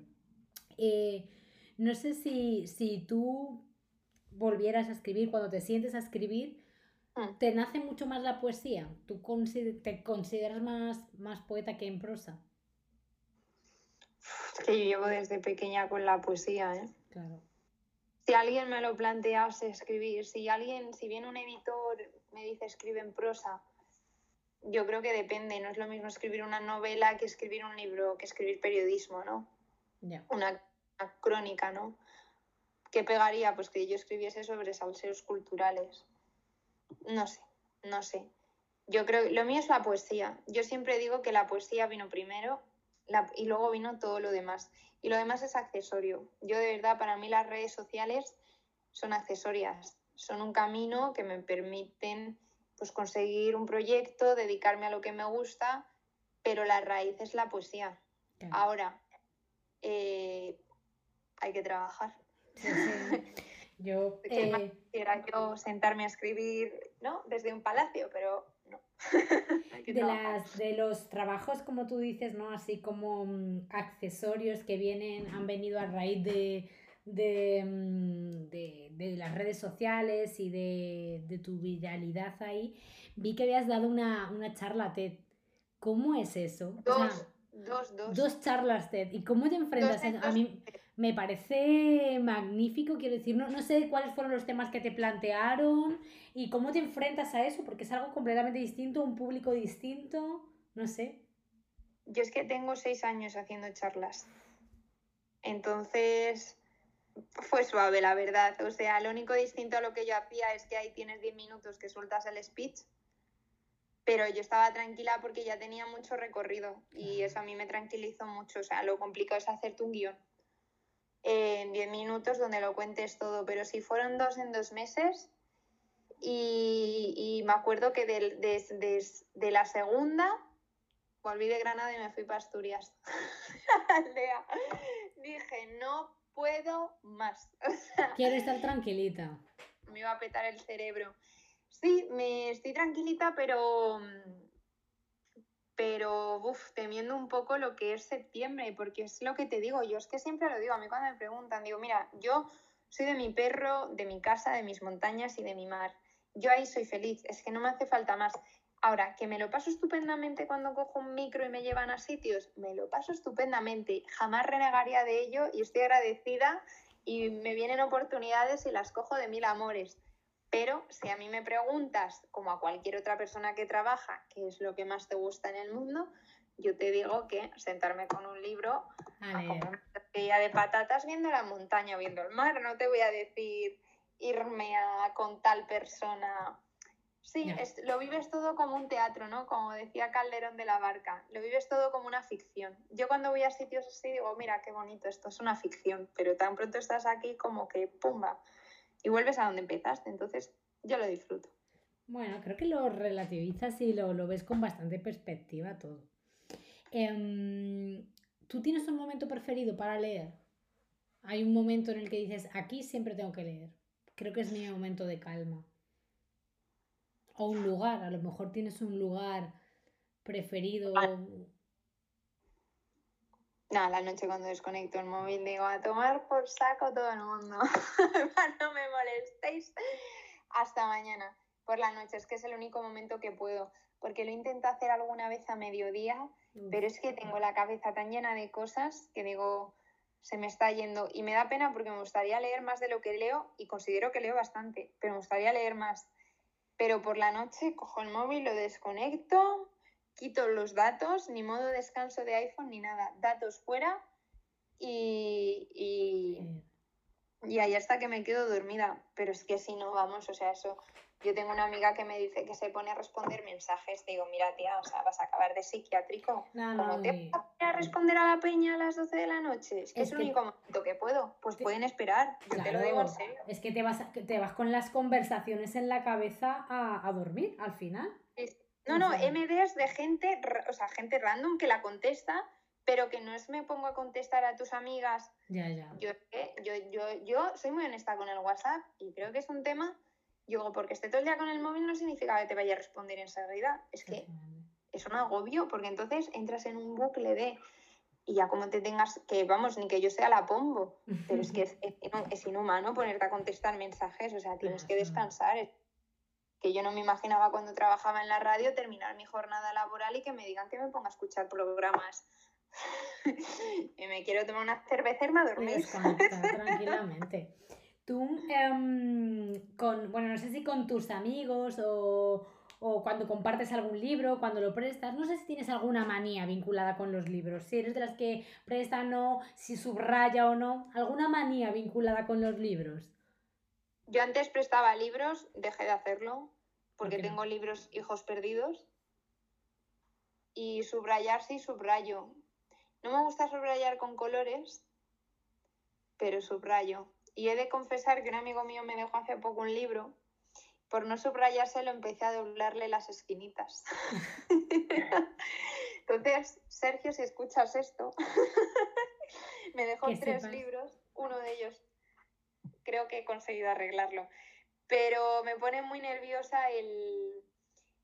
Eh, no sé si, si tú volvieras a escribir, cuando te sientes a escribir, Mm. ¿te nace mucho más la poesía? ¿Tú consider- te consideras más, más poeta que en prosa? Es que yo llevo desde pequeña con la poesía, ¿eh? Claro. Si alguien me lo plantease escribir, si alguien, si viene un editor me dice escribe en prosa, yo creo que depende, no es lo mismo escribir una novela que escribir un libro, que escribir periodismo, ¿no? Una, una crónica, ¿no? ¿Qué pegaría? Pues que yo escribiese sobre salseos culturales. No sé, no sé. Yo creo, lo mío es la poesía. Yo siempre digo que la poesía vino primero la- y luego vino todo lo demás. Y lo demás es accesorio. Yo de verdad, para mí las redes sociales son accesorias. Son un camino que me permiten pues, conseguir un proyecto, dedicarme a lo que me gusta, pero la raíz es la poesía. Claro. Ahora, eh, hay que trabajar. Sí, sí. Yo, ¿Qué más eh, quisiera yo sentarme a escribir, ¿no? Desde un palacio, pero no. De, las, de los trabajos, como tú dices, ¿no? Así como mm, accesorios que vienen, han venido a raíz de, de, mm, de- de las redes sociales y de, de tu viralidad ahí, vi que habías dado una, una charla TED. ¿Cómo es eso? O sea, Dos, dos, dos. dos charlas TED. ¿Y cómo te enfrentas a Dos, mí me parece magnífico, quiero decir, no, no sé cuáles fueron los temas que te plantearon y cómo te enfrentas a eso, porque es algo completamente distinto, un público distinto, no sé. Yo es que tengo seis años haciendo charlas. Entonces, fue suave, la verdad. O sea, lo único distinto a lo que yo hacía es que ahí tienes 10 minutos que sueltas el speech, pero yo estaba tranquila porque ya tenía mucho recorrido y eso a mí me tranquilizó mucho. O sea, lo complicado es hacerte un guion en 10 minutos donde lo cuentes todo, pero si fueron dos en dos meses y, y me acuerdo que del- des- des- de la segunda volví de Granada y me fui para Asturias, a la aldea. Dije, no puedo más. Quiero estar tranquilita. me iba a petar el cerebro. Sí, me estoy tranquilita, pero pero uf, temiendo un poco lo que es septiembre, porque es lo que te digo, yo es que siempre lo digo, a mí cuando me preguntan, digo, mira, yo soy de mi perro, de mi casa, de mis montañas y de mi mar. Yo ahí soy feliz, es que no me hace falta más. Ahora, que me lo paso estupendamente cuando cojo un micro y me llevan a sitios, me lo paso estupendamente. Jamás renegaría de ello y estoy agradecida y me vienen oportunidades y las cojo de mil amores. Pero si a mí me preguntas, como a cualquier otra persona que trabaja, qué es lo que más te gusta en el mundo, yo te digo que sentarme con un libro A comer una de patatas viendo la montaña, viendo el mar. No te voy a decir irme a con tal persona. Sí, es- lo vives todo como un teatro, ¿no? Como decía Calderón de la Barca, lo vives todo como una ficción. Yo cuando voy a sitios así digo, mira, qué bonito, esto es una ficción, pero tan pronto estás aquí como que, pumba, y vuelves a donde empezaste, entonces yo lo disfruto. Bueno, creo que lo relativizas y lo, lo ves con bastante perspectiva todo. Em, ¿tú tienes un momento preferido para leer? Hay un momento en el que dices, aquí siempre tengo que leer. Creo que es mi momento de calma. O un lugar, a lo mejor tienes un lugar preferido. Nada, la noche cuando desconecto el móvil digo a tomar por saco todo el mundo. no me molestéis. Hasta mañana. por la noche, es que es el único momento que puedo, porque lo intento hacer alguna vez a mediodía, pero es que tengo la cabeza tan llena de cosas que digo, se me está yendo y me da pena porque me gustaría leer más de lo que leo y considero que leo bastante, pero me gustaría leer más. Pero por la noche cojo el móvil, lo desconecto, quito los datos, ni modo descanso de iPhone ni nada, datos fuera y, y, y ahí hasta que me quedo dormida. Pero es que si no, vamos, o sea, eso yo tengo una amiga que me dice que se pone a responder mensajes. Digo, mira, tía, o sea, vas a acabar de psiquiátrico. ¿Cómo te vas a responder a la peña a las 12 de la noche? Es que es, el único momento que puedo. Pues pueden esperar. Yo te lo digo en serio. Es que te vas, te vas con las conversaciones en la cabeza a, dormir al final. No, no, MDs de gente, o sea, gente random que la contesta, pero que no es me pongo a contestar a tus amigas. Ya, ya. Yo, yo, yo, yo soy muy honesta con el WhatsApp y creo que es un tema yo, porque esté todo el día con el móvil no significa que te vaya a responder enseguida. Es que es un agobio, porque entonces entras en un bucle de. Y ya como te tengas que, vamos, ni que yo sea la pombo, pero es que es, inhumano ponerte a contestar mensajes, o sea, tienes que descansar. Que yo no me imaginaba cuando trabajaba en la radio terminar mi jornada laboral y que me digan que me ponga a escuchar programas. y me quiero tomar una cerveza y me a dormir. tranquilamente. Tú, em, con, bueno, no sé si con tus amigos o, cuando compartes algún libro, cuando lo prestas, no sé si tienes alguna manía vinculada con los libros, si eres de las que prestan o si subraya o no, alguna manía vinculada con los libros. Yo antes prestaba libros, dejé de hacerlo porque tengo libros hijos perdidos. Y subrayar sí subrayo. No me gusta subrayar con colores, pero subrayo. Y he de confesar que un amigo mío me dejó hace poco un libro. Por no subrayárselo, empecé a doblarle las esquinitas. Entonces, Sergio, si escuchas esto, me dejó tres libros. Uno de ellos creo que he conseguido arreglarlo. Pero me pone muy nerviosa el.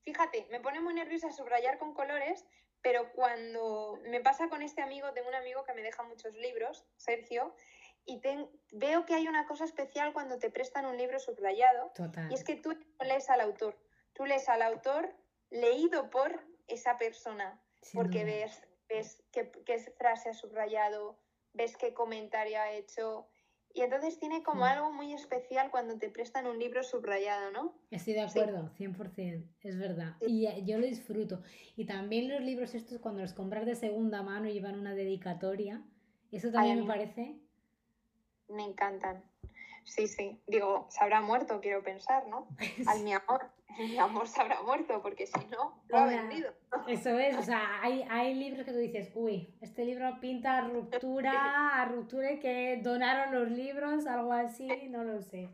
Fíjate, me pone muy nerviosa subrayar con colores, pero cuando me pasa con este amigo, tengo un amigo que me deja muchos libros, Sergio, y veo que hay una cosa especial cuando te prestan un libro subrayado. Y es que tú lees al autor. Tú lees al autor leído por esa persona. porque ves, ves qué, qué, frase ha subrayado, ves qué comentario ha hecho. Y entonces tiene como algo muy especial cuando te prestan un libro subrayado, ¿no? Estoy de acuerdo, 100%, es verdad. Y eh, yo lo disfruto. Y también los libros estos, cuando los compras de segunda mano y llevan una dedicatoria, eso también me parece me encantan. Sí, sí. Digo, se habrá muerto, quiero pensar, ¿no? Al mi amor. Mi amor se habrá muerto, porque si no, lo ha vendido. Eso es, o sea, hay, hay libros que tú dices, uy, este libro pinta ruptura, a ruptura y que donaron los libros, algo así, no lo sé.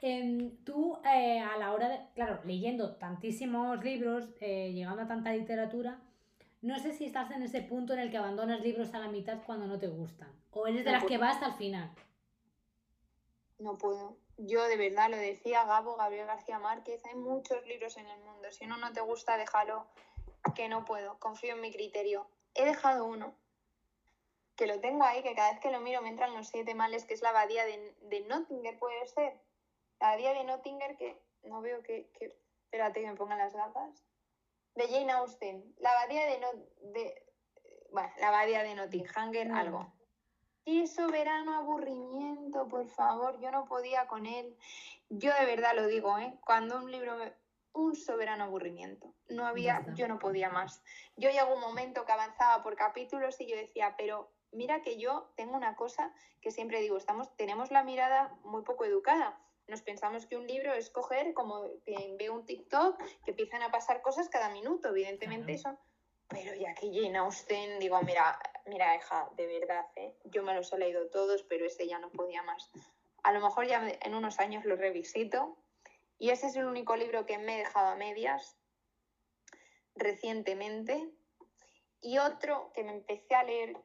Em, tú, eh, a la hora de, claro, leyendo tantísimos libros, eh, llegando a tanta literatura, no sé si estás en ese punto en el que abandonas libros a la mitad cuando no te gustan. O eres de las que va hasta el final. No puedo. Yo de verdad lo decía Gabo, Gabriel García Márquez, hay muchos libros en el mundo. Si uno no te gusta, déjalo. Que no puedo. Confío en mi criterio. He dejado uno. Que lo tengo ahí, que cada vez que lo miro me entran los siete males, que es la abadía de, de Nottinger, puede ser. La abadía de Nottinger que no veo que, que... Espérate que me pongan las gafas de Jane Austen, la abadía de, no, de bueno, la abadía de Nottinghanger, algo. Y soberano aburrimiento, por favor, yo no podía con él. Yo de verdad lo digo, ¿eh? Cuando un libro me... un soberano aburrimiento. No había, yo no podía más. Yo llegó un momento que avanzaba por capítulos y yo decía, pero mira que yo tengo una cosa que siempre digo, estamos, tenemos la mirada muy poco educada nos pensamos que un libro es coger como que veo un TikTok que empiezan a pasar cosas cada minuto, evidentemente eso. Pero ya que Jane Austen, digo, mira, mira, hija, de verdad, ¿eh? yo me los he leído todos, pero ese ya no podía más. A lo mejor ya en unos años lo revisito. Y ese es el único libro que me he dejado a medias recientemente. Y otro que me empecé a leer,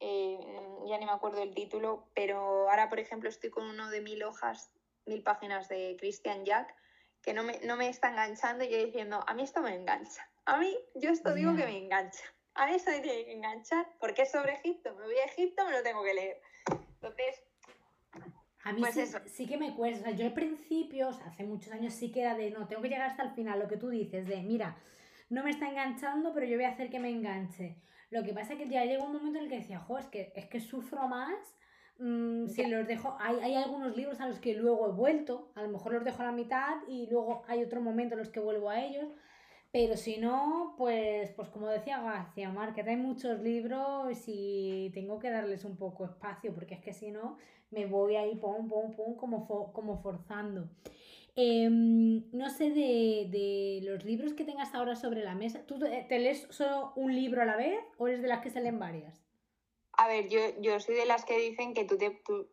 eh, ya ni me acuerdo el título, pero ahora, por ejemplo, estoy con uno de mil hojas mil páginas de Christian Jack que no me, no me está enganchando y yo diciendo, a mí esto me engancha. A mí, yo esto digo que me engancha. A mí esto me tiene que enganchar porque es sobre Egipto. Me voy a Egipto, me lo tengo que leer. Entonces, A mí Pues sí, eso. sí que me cuesta. O sea, yo al principio, o sea, hace muchos años sí que era de, no, tengo que llegar hasta el final, lo que tú dices, de, mira, no me está enganchando, pero yo voy a hacer que me enganche. Lo que pasa es que ya llegó un momento en el que decía, jo, es que, es que sufro más mm, si los dejo. Hay, hay algunos libros a los que luego he vuelto, a lo mejor los dejo a la mitad y luego hay otro momento en los que vuelvo a ellos. Pero si no, pues, pues como decía García Márquez, hay muchos libros y tengo que darles un poco espacio, porque es que si no, me voy ahí, pum, pum, pum, como, fo- como forzando. Em, no sé de, de los libros que tengas ahora sobre la mesa. ¿Tú te lees solo un libro a la vez o eres de las que se leen varias? A ver, yo, yo soy de las que dicen que tú te... tú-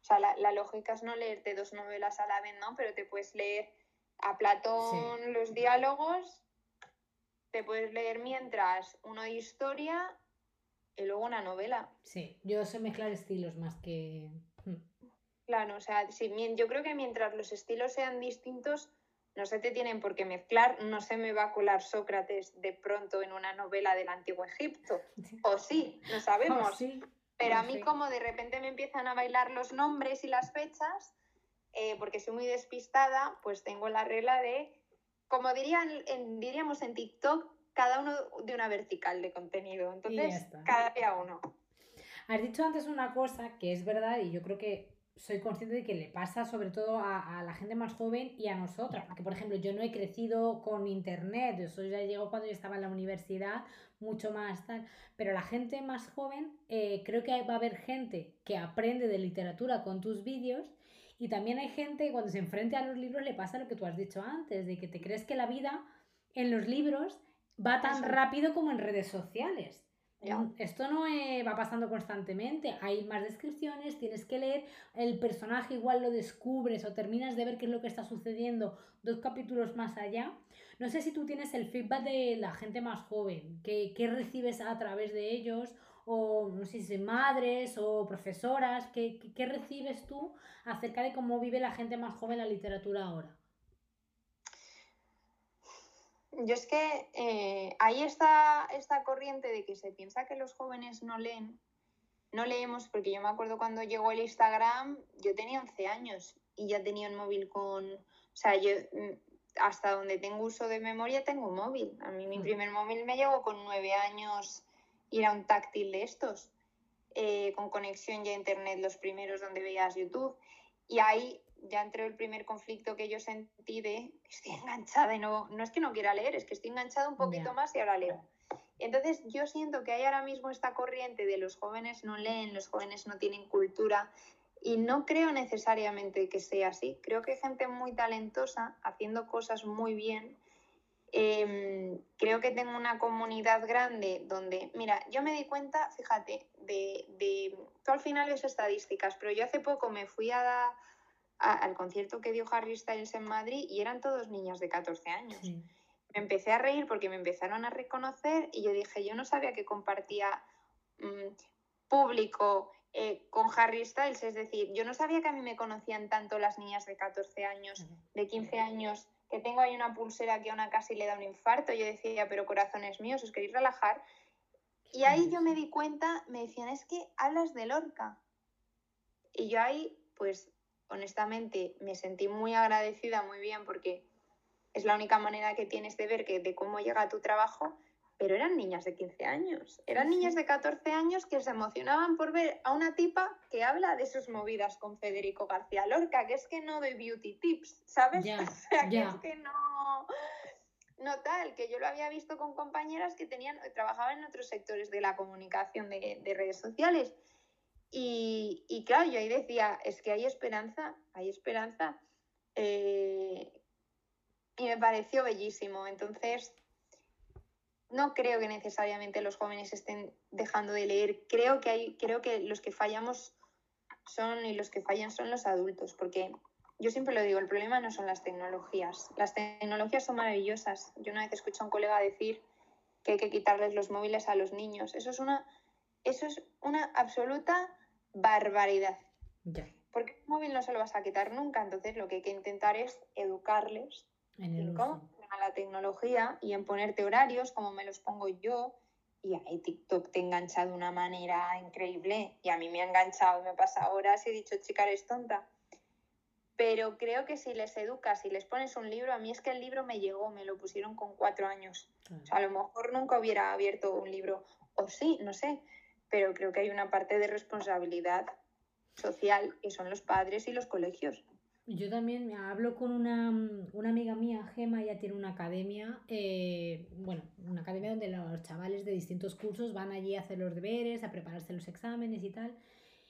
o sea, la, la lógica es no leerte dos novelas a la vez, ¿no? Pero te puedes leer a Platón los diálogos, te puedes leer mientras uno de historia y luego una novela. Sí, yo sé mezclar estilos más que... hmm. Claro, o sea, sí, yo creo que mientras los estilos sean distintos, no se te tienen por qué mezclar, no se me va a colar Sócrates de pronto en una novela del Antiguo Egipto. O sí, no sabemos. Oh, sí, Pero a mí como de repente me empiezan a bailar los nombres y las fechas, eh, porque soy muy despistada, pues tengo la regla de, como dirían, en- diríamos en TikTok, cada uno de una vertical de contenido. Entonces, cada día uno. Has dicho antes una cosa que es verdad y yo creo que soy consciente de que le pasa sobre todo a, a la gente más joven y a nosotras, porque por ejemplo yo no he crecido con internet, eso ya llegó cuando yo estaba en la universidad, mucho más tal, pero la gente más joven, eh, creo que va a haber gente que aprende de literatura con tus vídeos y también hay gente que cuando se enfrenta a los libros le pasa lo que tú has dicho antes, de que te crees que la vida en los libros va tan Eso. rápido como en redes sociales. Mm, Esto no eh, va pasando constantemente, hay más descripciones, tienes que leer, el personaje igual lo descubres o terminas de ver qué es lo que está sucediendo dos capítulos más allá. No sé si tú tienes el feedback de la gente más joven, qué, qué recibes a través de ellos, o no sé si madres o profesoras, ¿qué, qué, qué recibes tú acerca de cómo vive la gente más joven la literatura ahora? Yo es que eh, ahí está esta corriente de que se piensa que los jóvenes no leen. No leemos porque yo me acuerdo cuando llegó el Instagram, yo tenía 11 años y ya tenía un móvil con... O sea, yo mm, hasta donde tengo uso de memoria tengo un móvil. A mí mi Mm. primer móvil me llegó con 9 años y era un táctil de estos, eh, con conexión ya a internet, los primeros donde veías YouTube. Y ahí ya entró el primer conflicto que yo sentí de estoy enganchada y no, no es que no quiera leer, es que estoy enganchada un poquito Ya. más y ahora leo. Entonces yo siento que hay ahora mismo esta corriente de los jóvenes no leen, los jóvenes no tienen cultura y no creo necesariamente que sea así. Creo que hay gente muy talentosa haciendo cosas muy bien. Eh, creo que tengo una comunidad grande donde, mira, yo me di cuenta, fíjate, de, de, tú al final ves estadísticas, pero yo hace poco me fui a, a- al concierto que dio Harry Styles en Madrid y eran todos niños de 14 años Sí. me empecé a reír porque me empezaron a reconocer y yo dije, yo no sabía que compartía mm, público eh, con Harry Styles, es decir, yo no sabía que a mí me conocían tanto las niñas de 14 años, de 15 años, que tengo ahí una pulsera que a una casi le da un infarto, yo decía, pero corazones míos, os queréis relajar. Y ahí yo me di cuenta, me decían, es que hablas de Lorca. Y yo ahí, pues, honestamente, me sentí muy agradecida, muy bien, porque es la única manera que tienes de ver que, de cómo llega tu trabajo, pero eran niñas de 15 años, eran niñas de 14 años que se emocionaban por ver a una tipa que habla de sus movidas con Federico García Lorca, que es que no doy beauty tips, ¿sabes? O sea, que es que no, no tal, que yo lo había visto con compañeras que tenían, trabajaban en otros sectores de la comunicación de, de redes sociales. Y, y claro, yo ahí decía, es que hay esperanza, hay esperanza. Eh, y me pareció bellísimo. Entonces, no creo que necesariamente los jóvenes estén dejando de leer. Creo que hay, creo que los que fallamos son y los que fallan son los adultos, porque yo siempre lo digo, el problema no son las tecnologías. Las tecnologías son maravillosas. Yo una vez escuché a un colega decir que hay que quitarles los móviles a los niños. Eso es una, eso es una absoluta barbaridad. Ya, Porque un móvil no se lo vas a quitar nunca, entonces lo que hay que intentar es educarles en el cómo funciona la tecnología y en ponerte horarios, como me los pongo yo, y ahí TikTok te engancha de una manera increíble y a mí me ha enganchado, me pasa horas y he dicho, chica, eres tonta. Pero creo que si les educas, si les pones un libro, a mí es que el libro me llegó, me lo pusieron con cuatro años. A lo mejor nunca hubiera abierto un libro, o sí, no sé, pero creo que hay una parte de responsabilidad social que son los padres y los colegios. Yo también me hablo con una, una, amiga mía, Gema, ella tiene una academia, eh, bueno, una academia donde los chavales de distintos cursos van allí a hacer los deberes, a prepararse los exámenes y tal.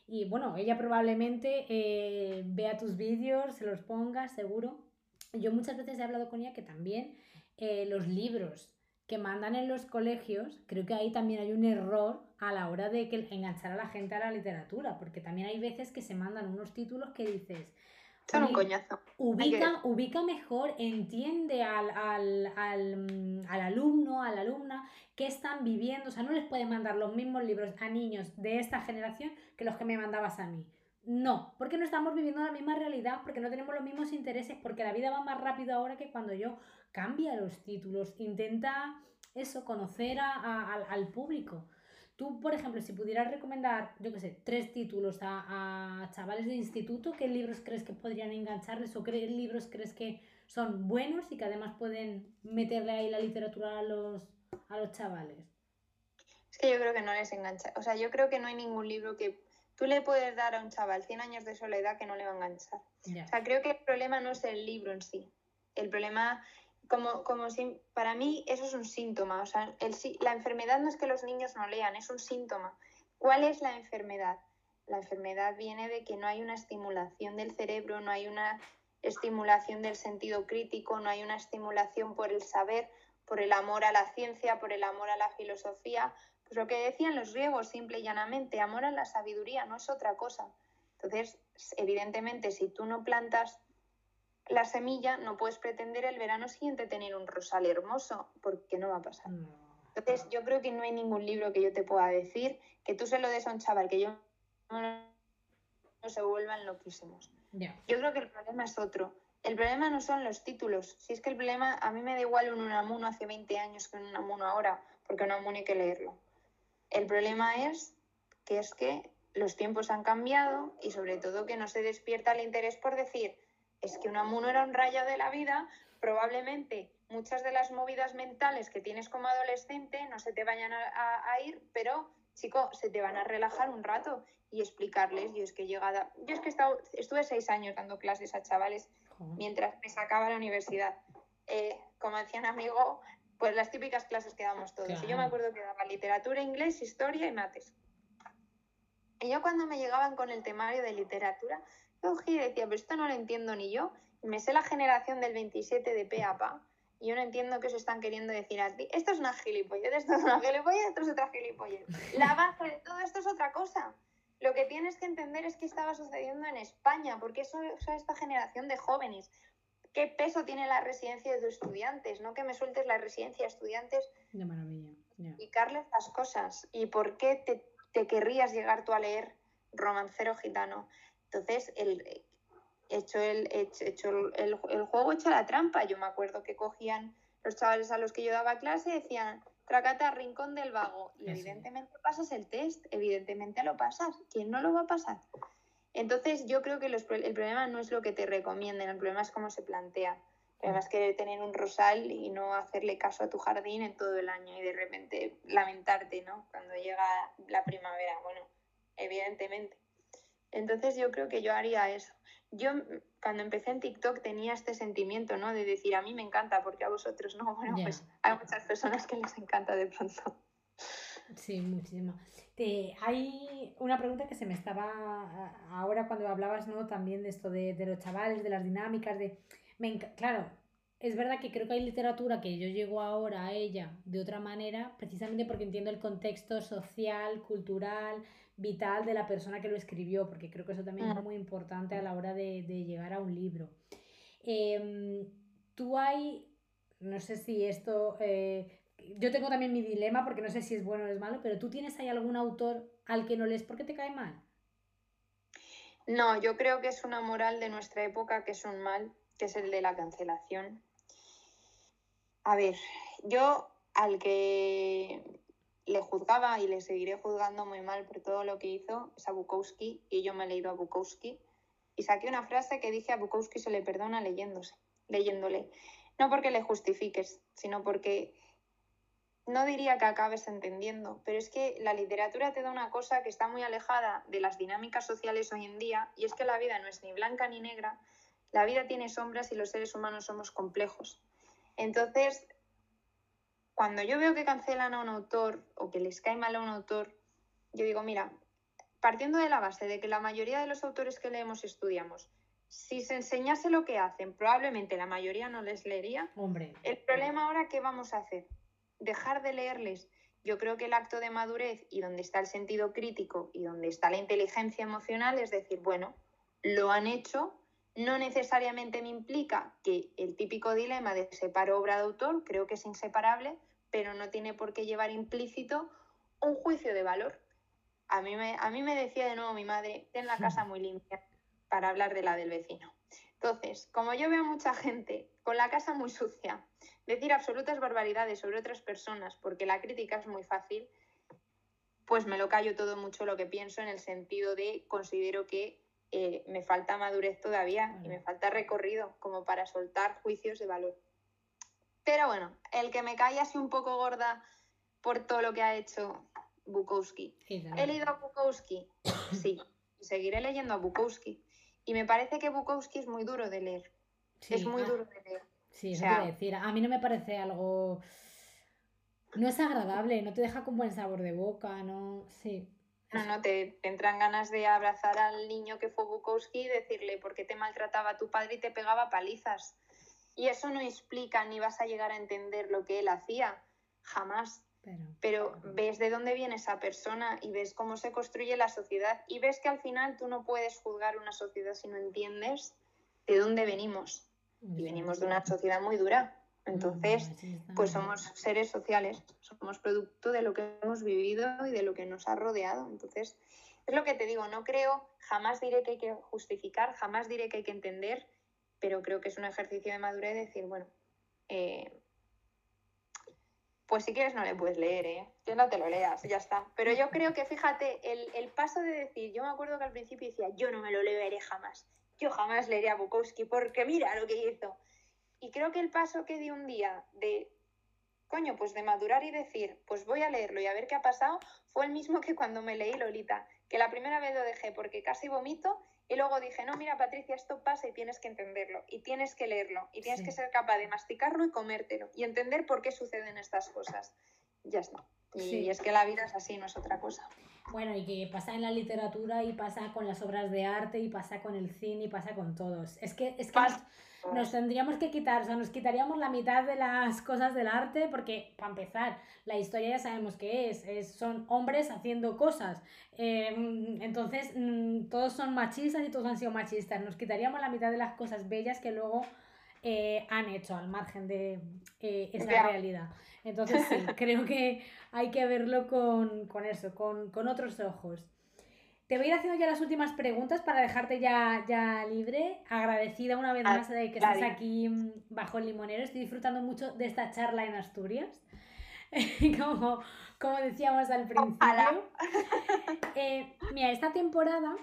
Y bueno, ella probablemente eh, vea tus vídeos, se los ponga, seguro. Yo muchas veces he hablado con ella que también eh, los libros que mandan en los colegios, creo que ahí también hay un error a la hora de que enganchar a la gente a la literatura, porque también hay veces que se mandan unos títulos que dices, son un coñazo. Ubica, ubica mejor, entiende al, al, al, al, alumno, a la alumna, qué están viviendo. O sea, no les puede mandar los mismos libros a niños de esta generación que los que me mandabas a mí. No, porque no estamos viviendo la misma realidad, porque no tenemos los mismos intereses, porque la vida va más rápido ahora que cuando yo cambia los títulos, intenta eso, conocer a, al público. Tú, por ejemplo, si pudieras recomendar, yo qué sé, tres títulos a, chavales de instituto, ¿qué libros crees que podrían engancharles o qué libros crees que son buenos y que además pueden meterle ahí la literatura a los, a los chavales? Es que yo creo que no les engancha. O sea, yo creo que no hay ningún libro que tú le puedes dar a un chaval 100 años de soledad que no le va a enganchar. O sea, creo que el problema no es el libro en sí. El problema como, como si, para mí eso es un síntoma. O sea, el, la enfermedad no es que los niños no lean, es un síntoma. ¿Cuál es la enfermedad? La enfermedad viene de que no hay una estimulación del cerebro, no hay una estimulación del sentido crítico, no hay una estimulación por el saber, por el amor a la ciencia, por el amor a la filosofía. Pues lo que decían los griegos, simple y llanamente, amor a la sabiduría, no es otra cosa. Entonces, evidentemente, si tú no plantas la semilla, no puedes pretender el verano siguiente tener un rosal hermoso, porque no va a pasar. Entonces, yo creo que no hay ningún libro que yo te pueda decir que tú se lo des a un chaval que yo no se vuelvan loquísimos. Yo creo que el problema es otro. El problema no son los títulos. Si es que el problema, a mí me da igual un Unamuno hace 20 años que un Unamuno ahora, porque un Unamuno hay que leerlo. El problema es que es que los tiempos han cambiado y sobre todo que no se despierta el interés por decir, es que Unamuno era un rayo de la vida, probablemente muchas de las movidas mentales que tienes como adolescente no se te vayan a, ir, pero chico, se te van a relajar un rato y explicarles. Yo es que llegada, yo es que estuve seis años dando clases a chavales mientras me sacaba la universidad. Eh, como decía un amigo, pues las típicas clases que damos todos. Y yo me acuerdo que daba literatura, inglés, historia y mates. Y yo cuando me llegaban con el temario de literatura, cogí y decía, pero esto no lo entiendo ni yo. me sé la generación del 27 de pe a pa, y yo no entiendo qué os están queriendo decir a ti. Esto es una gilipollez, esto es una gilipollez, esto es otra gilipollez. La base de todo esto es otra cosa. Lo que tienes que entender es qué estaba sucediendo en España, porque eso es esta generación de jóvenes. ¿Qué peso tiene la residencia de estudiantes? No que me sueltes la residencia de estudiantes. De maravilla. Explicarles las cosas. ¿Y por qué te, te querrías llegar tú a leer Romancero Gitano? Entonces, el, hecho, el, hecho el, el, juego, hecho la trampa. Yo me acuerdo que cogían los chavales a los que yo daba clase y decían, tracata, rincón del vago. Y evidentemente pasas el test, evidentemente lo pasas. ¿Quién no lo va a pasar? Entonces, yo creo que el problema no es lo que te recomienden, el problema es cómo se plantea. El problema es querer tener un rosal y no hacerle caso a tu jardín en todo el año y de repente lamentarte, ¿no? Cuando llega la primavera. Bueno, evidentemente. Entonces yo creo que yo haría eso. Yo cuando empecé en TikTok tenía este sentimiento, ¿no? De decir, a mí me encanta, porque a vosotros no. Bueno, pues hay muchas personas que les encanta de pronto. Sí, muchísimo. hay una pregunta que se me estaba ahora cuando hablabas, ¿no? También de esto de, de los chavales, de las dinámicas, de... Me claro, es verdad que creo que hay literatura que yo llego ahora a ella de otra manera, precisamente porque entiendo el contexto social, cultural, vital de la persona que lo escribió, porque creo que eso también es mm. muy importante a la hora de, llegar a un libro. Em, tú hay, no sé si esto, eh, yo tengo también mi dilema porque no sé si es bueno o es malo, pero tú tienes ahí algún autor al que no lees porque te cae mal. No, yo creo que es una moral de nuestra época que es un mal, que es el de la cancelación. A ver, yo al que le juzgaba y le seguiré juzgando muy mal por todo lo que hizo es a Bukowski y yo me he leído a Bukowski y saqué una frase que dije a Bukowski se le perdona leyéndose, leyéndole. No porque le justifiques, sino porque no diría que acabes entendiendo, pero es que la literatura te da una cosa que está muy alejada de las dinámicas sociales hoy en día, y es que la vida no es ni blanca ni negra, la vida tiene sombras y los seres humanos somos complejos. Entonces, cuando yo veo que cancelan a un autor o que les cae mal a un autor, yo digo, mira, partiendo de la base de que la mayoría de los autores que leemos estudiamos, si se enseñase lo que hacen, probablemente la mayoría no les leería. Hombre. El problema ahora, ¿qué vamos a hacer? Dejar de leerles. Yo creo que el acto de madurez y donde está el sentido crítico y donde está la inteligencia emocional es decir, bueno, lo han hecho, no necesariamente me implica que el típico dilema de separo obra de autor, creo que es inseparable, pero no tiene por qué llevar implícito un juicio de valor. A mí me, a mí me decía de nuevo mi madre, ten la casa muy limpia para hablar de la del vecino. Entonces, como yo veo a mucha gente con la casa muy sucia, decir absolutas barbaridades sobre otras personas porque la crítica es muy fácil, pues me lo callo todo mucho lo que pienso en el sentido de considero que eh, me falta madurez todavía y me falta recorrido como para soltar juicios de valor. Pero bueno, el que me cae así un poco gorda por todo lo que ha hecho Bukowski. ¿He leído a Bukowski? Sí, seguiré leyendo a Bukowski. Y me parece que Bukowski es muy duro de leer. es muy ah, duro de leer. Sí, eso decir. A mí no me parece algo. No es agradable, no te deja con buen sabor de boca, no. Sí. No, no, te, te, entran ganas de abrazar al niño que fue Bukowski y decirle por qué te maltrataba tu padre y te pegaba palizas. Y eso no explica ni vas a llegar a entender lo que él hacía, jamás. Pero, ves de dónde viene esa persona y ves cómo se construye la sociedad y ves que al final tú no puedes juzgar una sociedad si no entiendes de dónde venimos. Y venimos de una sociedad muy dura. Entonces, pues somos seres sociales, somos producto de lo que hemos vivido y de lo que nos ha rodeado. Entonces, es lo que te digo, no creo, jamás diré que hay que justificar, jamás diré que hay que entender, pero creo que es un ejercicio de madurez decir, bueno, eh, pues si quieres no le puedes leer, ¿eh? Que no te lo leas, ya está. Pero yo creo que, fíjate, el, paso de decir, yo me acuerdo que al principio decía, yo no me lo leeré jamás, yo jamás leeré a Bukowski, porque mira lo que hizo. Y creo que el paso que di un día de, coño, pues de madurar y decir, pues voy a leerlo y a ver qué ha pasado, fue el mismo que cuando me leí Lolita, que la primera vez lo dejé porque casi vomito y luego dije, no, mira Patricia, esto pasa y tienes que entenderlo, y tienes que leerlo, y tienes que ser capaz de masticarlo y comértelo, y entender por qué suceden estas cosas. Ya está. Y, es que la vida es así, no es otra cosa. Bueno, y que pasa en la literatura y pasa con las obras de arte y pasa con el cine y pasa con todos. Es que, es que nos, tendríamos que quitar, o sea, nos quitaríamos la mitad de las cosas del arte porque, para empezar, la historia ya sabemos qué es, es son hombres haciendo cosas. Em, entonces, mm, todos son machistas y todos han sido machistas. Nos quitaríamos la mitad de las cosas bellas que luego eh, han hecho al margen de eh, esa realidad. Entonces sí, creo que hay que verlo con, eso, con, otros ojos. Te voy a ir haciendo ya las últimas preguntas para dejarte ya, ya libre. Agradecida una vez ah, más de que estés aquí mm, bajo el limonero. Estoy disfrutando mucho de esta charla en Asturias. como, como decíamos al principio. Eh, mira, esta temporada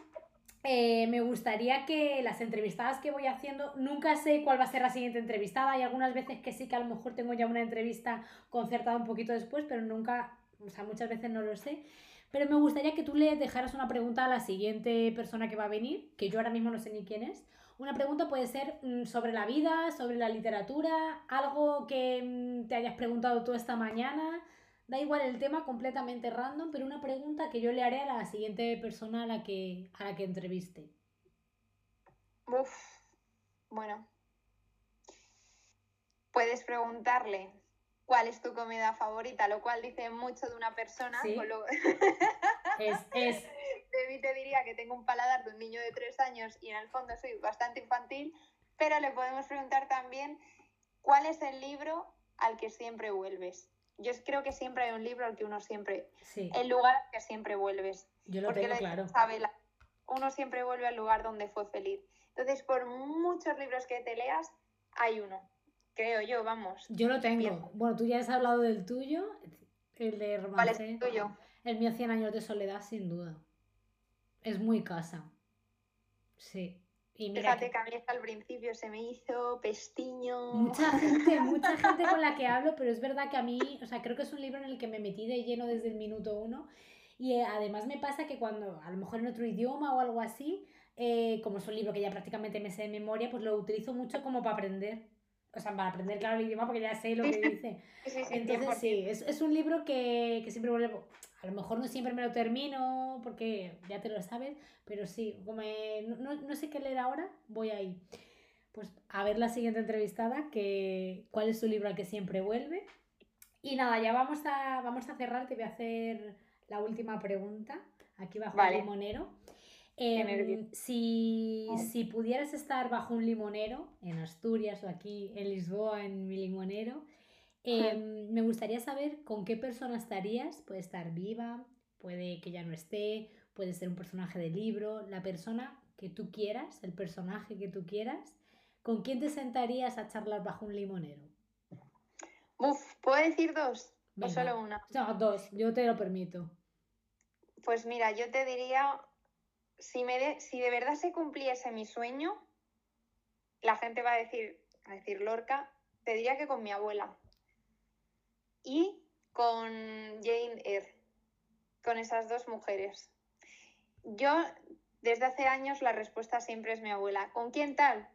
eh, me gustaría que las entrevistadas que voy haciendo, nunca sé cuál va a ser la siguiente entrevistada. Hay algunas veces que sí que a lo mejor tengo ya una entrevista concertada un poquito después, pero nunca, o sea, muchas veces no lo sé. Pero me gustaría que tú le dejaras una pregunta a la siguiente persona que va a venir, que yo ahora mismo no sé ni quién es. Una pregunta puede ser mm, sobre la vida, sobre la literatura, algo que mm, te hayas preguntado tú esta mañana Da igual el tema completamente random, pero una pregunta que yo le haré a la siguiente persona a la que, a la que entreviste. Uf, bueno. Puedes preguntarle cuál es tu comida favorita, lo cual dice mucho de una persona. ¿Sí? es, es... De mí te diría que tengo un paladar de un niño de tres años y en el fondo soy bastante infantil, pero le podemos preguntar también cuál es el libro al que siempre vuelves yo creo que siempre hay un libro al que uno siempre, el lugar al que siempre vuelves. Yo lo tengo claro. uno siempre vuelve al lugar donde fue feliz. Entonces, por muchos libros que te leas, hay uno. Creo yo, vamos. Yo lo tengo. Bueno, tú ya has hablado del tuyo. El de ¿Cuál es romance. el tuyo? El mío 100 años de soledad, sin duda. Es muy casa. Sí. Y mira Fíjate que que a mí hasta al principio se me hizo pestiño. mucha gente, mucha gente con la que hablo, pero es verdad que a mí, o sea, creo que es un libro en el que me metí de lleno desde el minuto uno. Y eh, además me pasa que cuando, a lo mejor en otro idioma o algo así, eh, como es un libro que ya prácticamente me sé de memoria, pues lo utilizo mucho como para aprender. O sea, para aprender, claro, el idioma porque ya sé lo que dice. Sí, sí, sí, Entonces 100%. sí, es, es un libro que, que siempre vuelvo. A lo mejor no siempre me lo termino porque ya te lo sabes, pero sí, como me- no, no- sé qué leer ahora, voy ahí. Pues a ver la siguiente entrevistada, que, cuál es su libro al que siempre vuelve. Y nada, ya vamos a, vamos a cerrar, te voy a hacer la última pregunta, aquí bajo Vale. el limonero. Nervios. si, si pudieras estar bajo un limonero, en Asturias o aquí en Lisboa, en mi limonero, em, me gustaría saber con qué persona estarías. Puede estar viva, puede que ya no esté, puede ser un personaje de libro, la persona que tú quieras, el personaje que tú quieras. ¿Con quién te sentarías a charlar bajo un limonero? Uf, ¿puedo decir dos? Venga. ¿O solo una? No, dos, yo te lo permito. Pues mira, yo te diría, si, me de, si de verdad se cumpliese mi sueño, la gente va a decir, a decir Lorca, te diría que con mi abuela. Y con Jane Eyre, con esas dos mujeres. Yo, desde hace años, la respuesta siempre es mi abuela. ¿Con quién tal?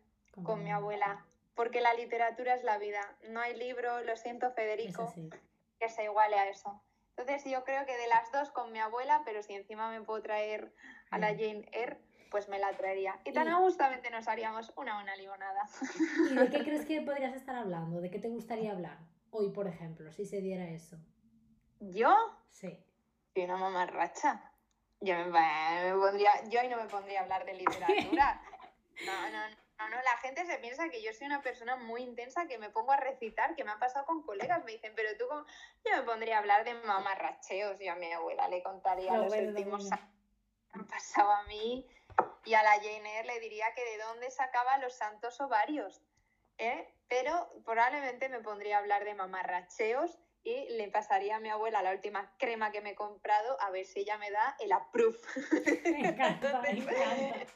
Con mi abuela. Porque la literatura es la vida. No hay libro, lo siento Federico, que se iguale a eso. Entonces yo creo que de las dos con mi abuela, pero si encima me puedo traer a la. Jane Eyre, pues me la traería. Y tan Y- a gustamente nos haríamos una buena limonada. ¿Y de qué crees que podrías estar hablando? ¿De qué te gustaría hablar? Hoy, por ejemplo, si se diera eso. ¿Yo? Sí. Soy una mamarracha. Yo me, me pondría, yo ahí no me pondría a hablar de literatura. No, no, no, no, la gente se piensa que yo soy una persona muy intensa que me pongo a recitar, que me ha pasado con colegas, me dicen, pero tú cómo? Yo me pondría a hablar de mamarracheos, yo a mi abuela le contaría Lo los bueno, últimos años que me han pasado a mí y a la Jane Eyre le diría que de dónde sacaba los santos ovarios, ¿eh? Pero probablemente me pondría a hablar de mamarracheos y le pasaría a mi abuela la última crema que me he comprado a ver si ella me da el approve. Me encanta, me encanta.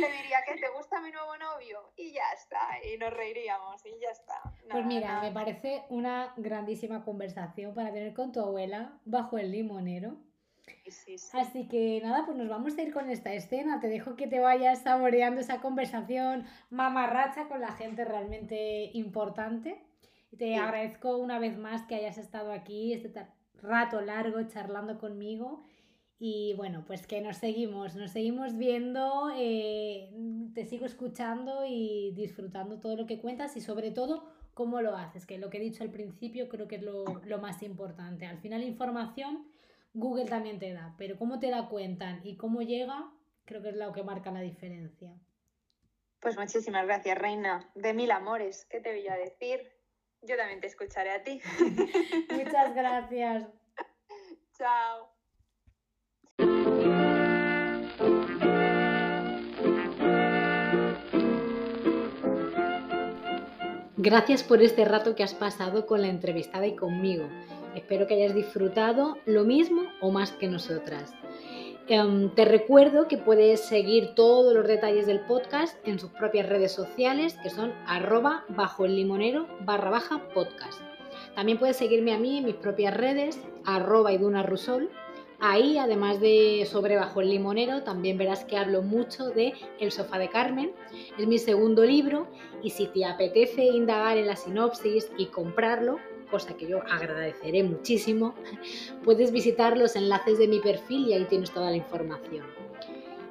Le diría que te gusta mi nuevo novio y ya está, y nos reiríamos y ya está. Pues mira, nada. me parece una grandísima conversación para tener con tu abuela bajo el limonero. Sí, sí, sí. Así que nada, pues nos vamos a ir con esta escena. Te dejo que te vayas saboreando esa conversación mamarracha con la gente realmente importante. Te Sí. agradezco una vez más que hayas estado aquí este rato largo charlando conmigo. Y bueno, pues que nos seguimos, nos seguimos viendo, eh, te sigo escuchando y disfrutando todo lo que cuentas y sobre todo cómo lo haces, que lo que he dicho al principio creo que es lo, lo más importante. Al final información Google también te da, pero cómo te la cuentan y cómo llega, creo que es lo que marca la diferencia. Pues muchísimas gracias, Reina. De mil amores, ¿qué te voy a decir? Yo también te escucharé a ti. Muchas gracias. Chao. Gracias por este rato que has pasado con la entrevistada y conmigo. Espero que hayas disfrutado lo mismo o más que nosotras. Em, te recuerdo que puedes seguir todos los detalles del podcast en sus propias redes sociales, que son arroba bajo el limonero barra baja podcast. También puedes seguirme a mí en mis propias redes, arroba iduna rusol. Ahí, además de sobre bajo el limonero, también verás que hablo mucho de El sofá de Carmen. Es mi segundo libro y si te apetece indagar en la sinopsis y comprarlo, cosa que yo agradeceré muchísimo, puedes visitar los enlaces de mi perfil y ahí tienes toda la información.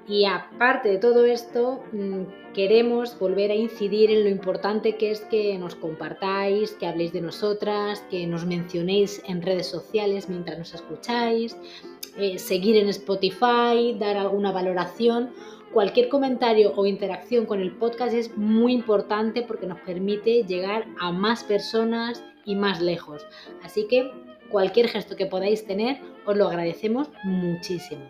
Y aparte de todo esto, mm, queremos volver a incidir en lo importante que es que nos compartáis, que habléis de nosotras, que nos mencionéis en redes sociales mientras nos escucháis, eh, seguir en Spotify, dar alguna valoración. Cualquier comentario o interacción con el podcast es muy importante porque nos permite llegar a más personas y más lejos. Así que cualquier gesto que podáis tener os lo agradecemos muchísimo.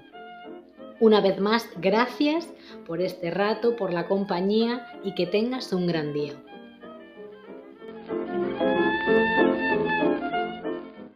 Una vez más, gracias por este rato, por la compañía y que tengas un gran día.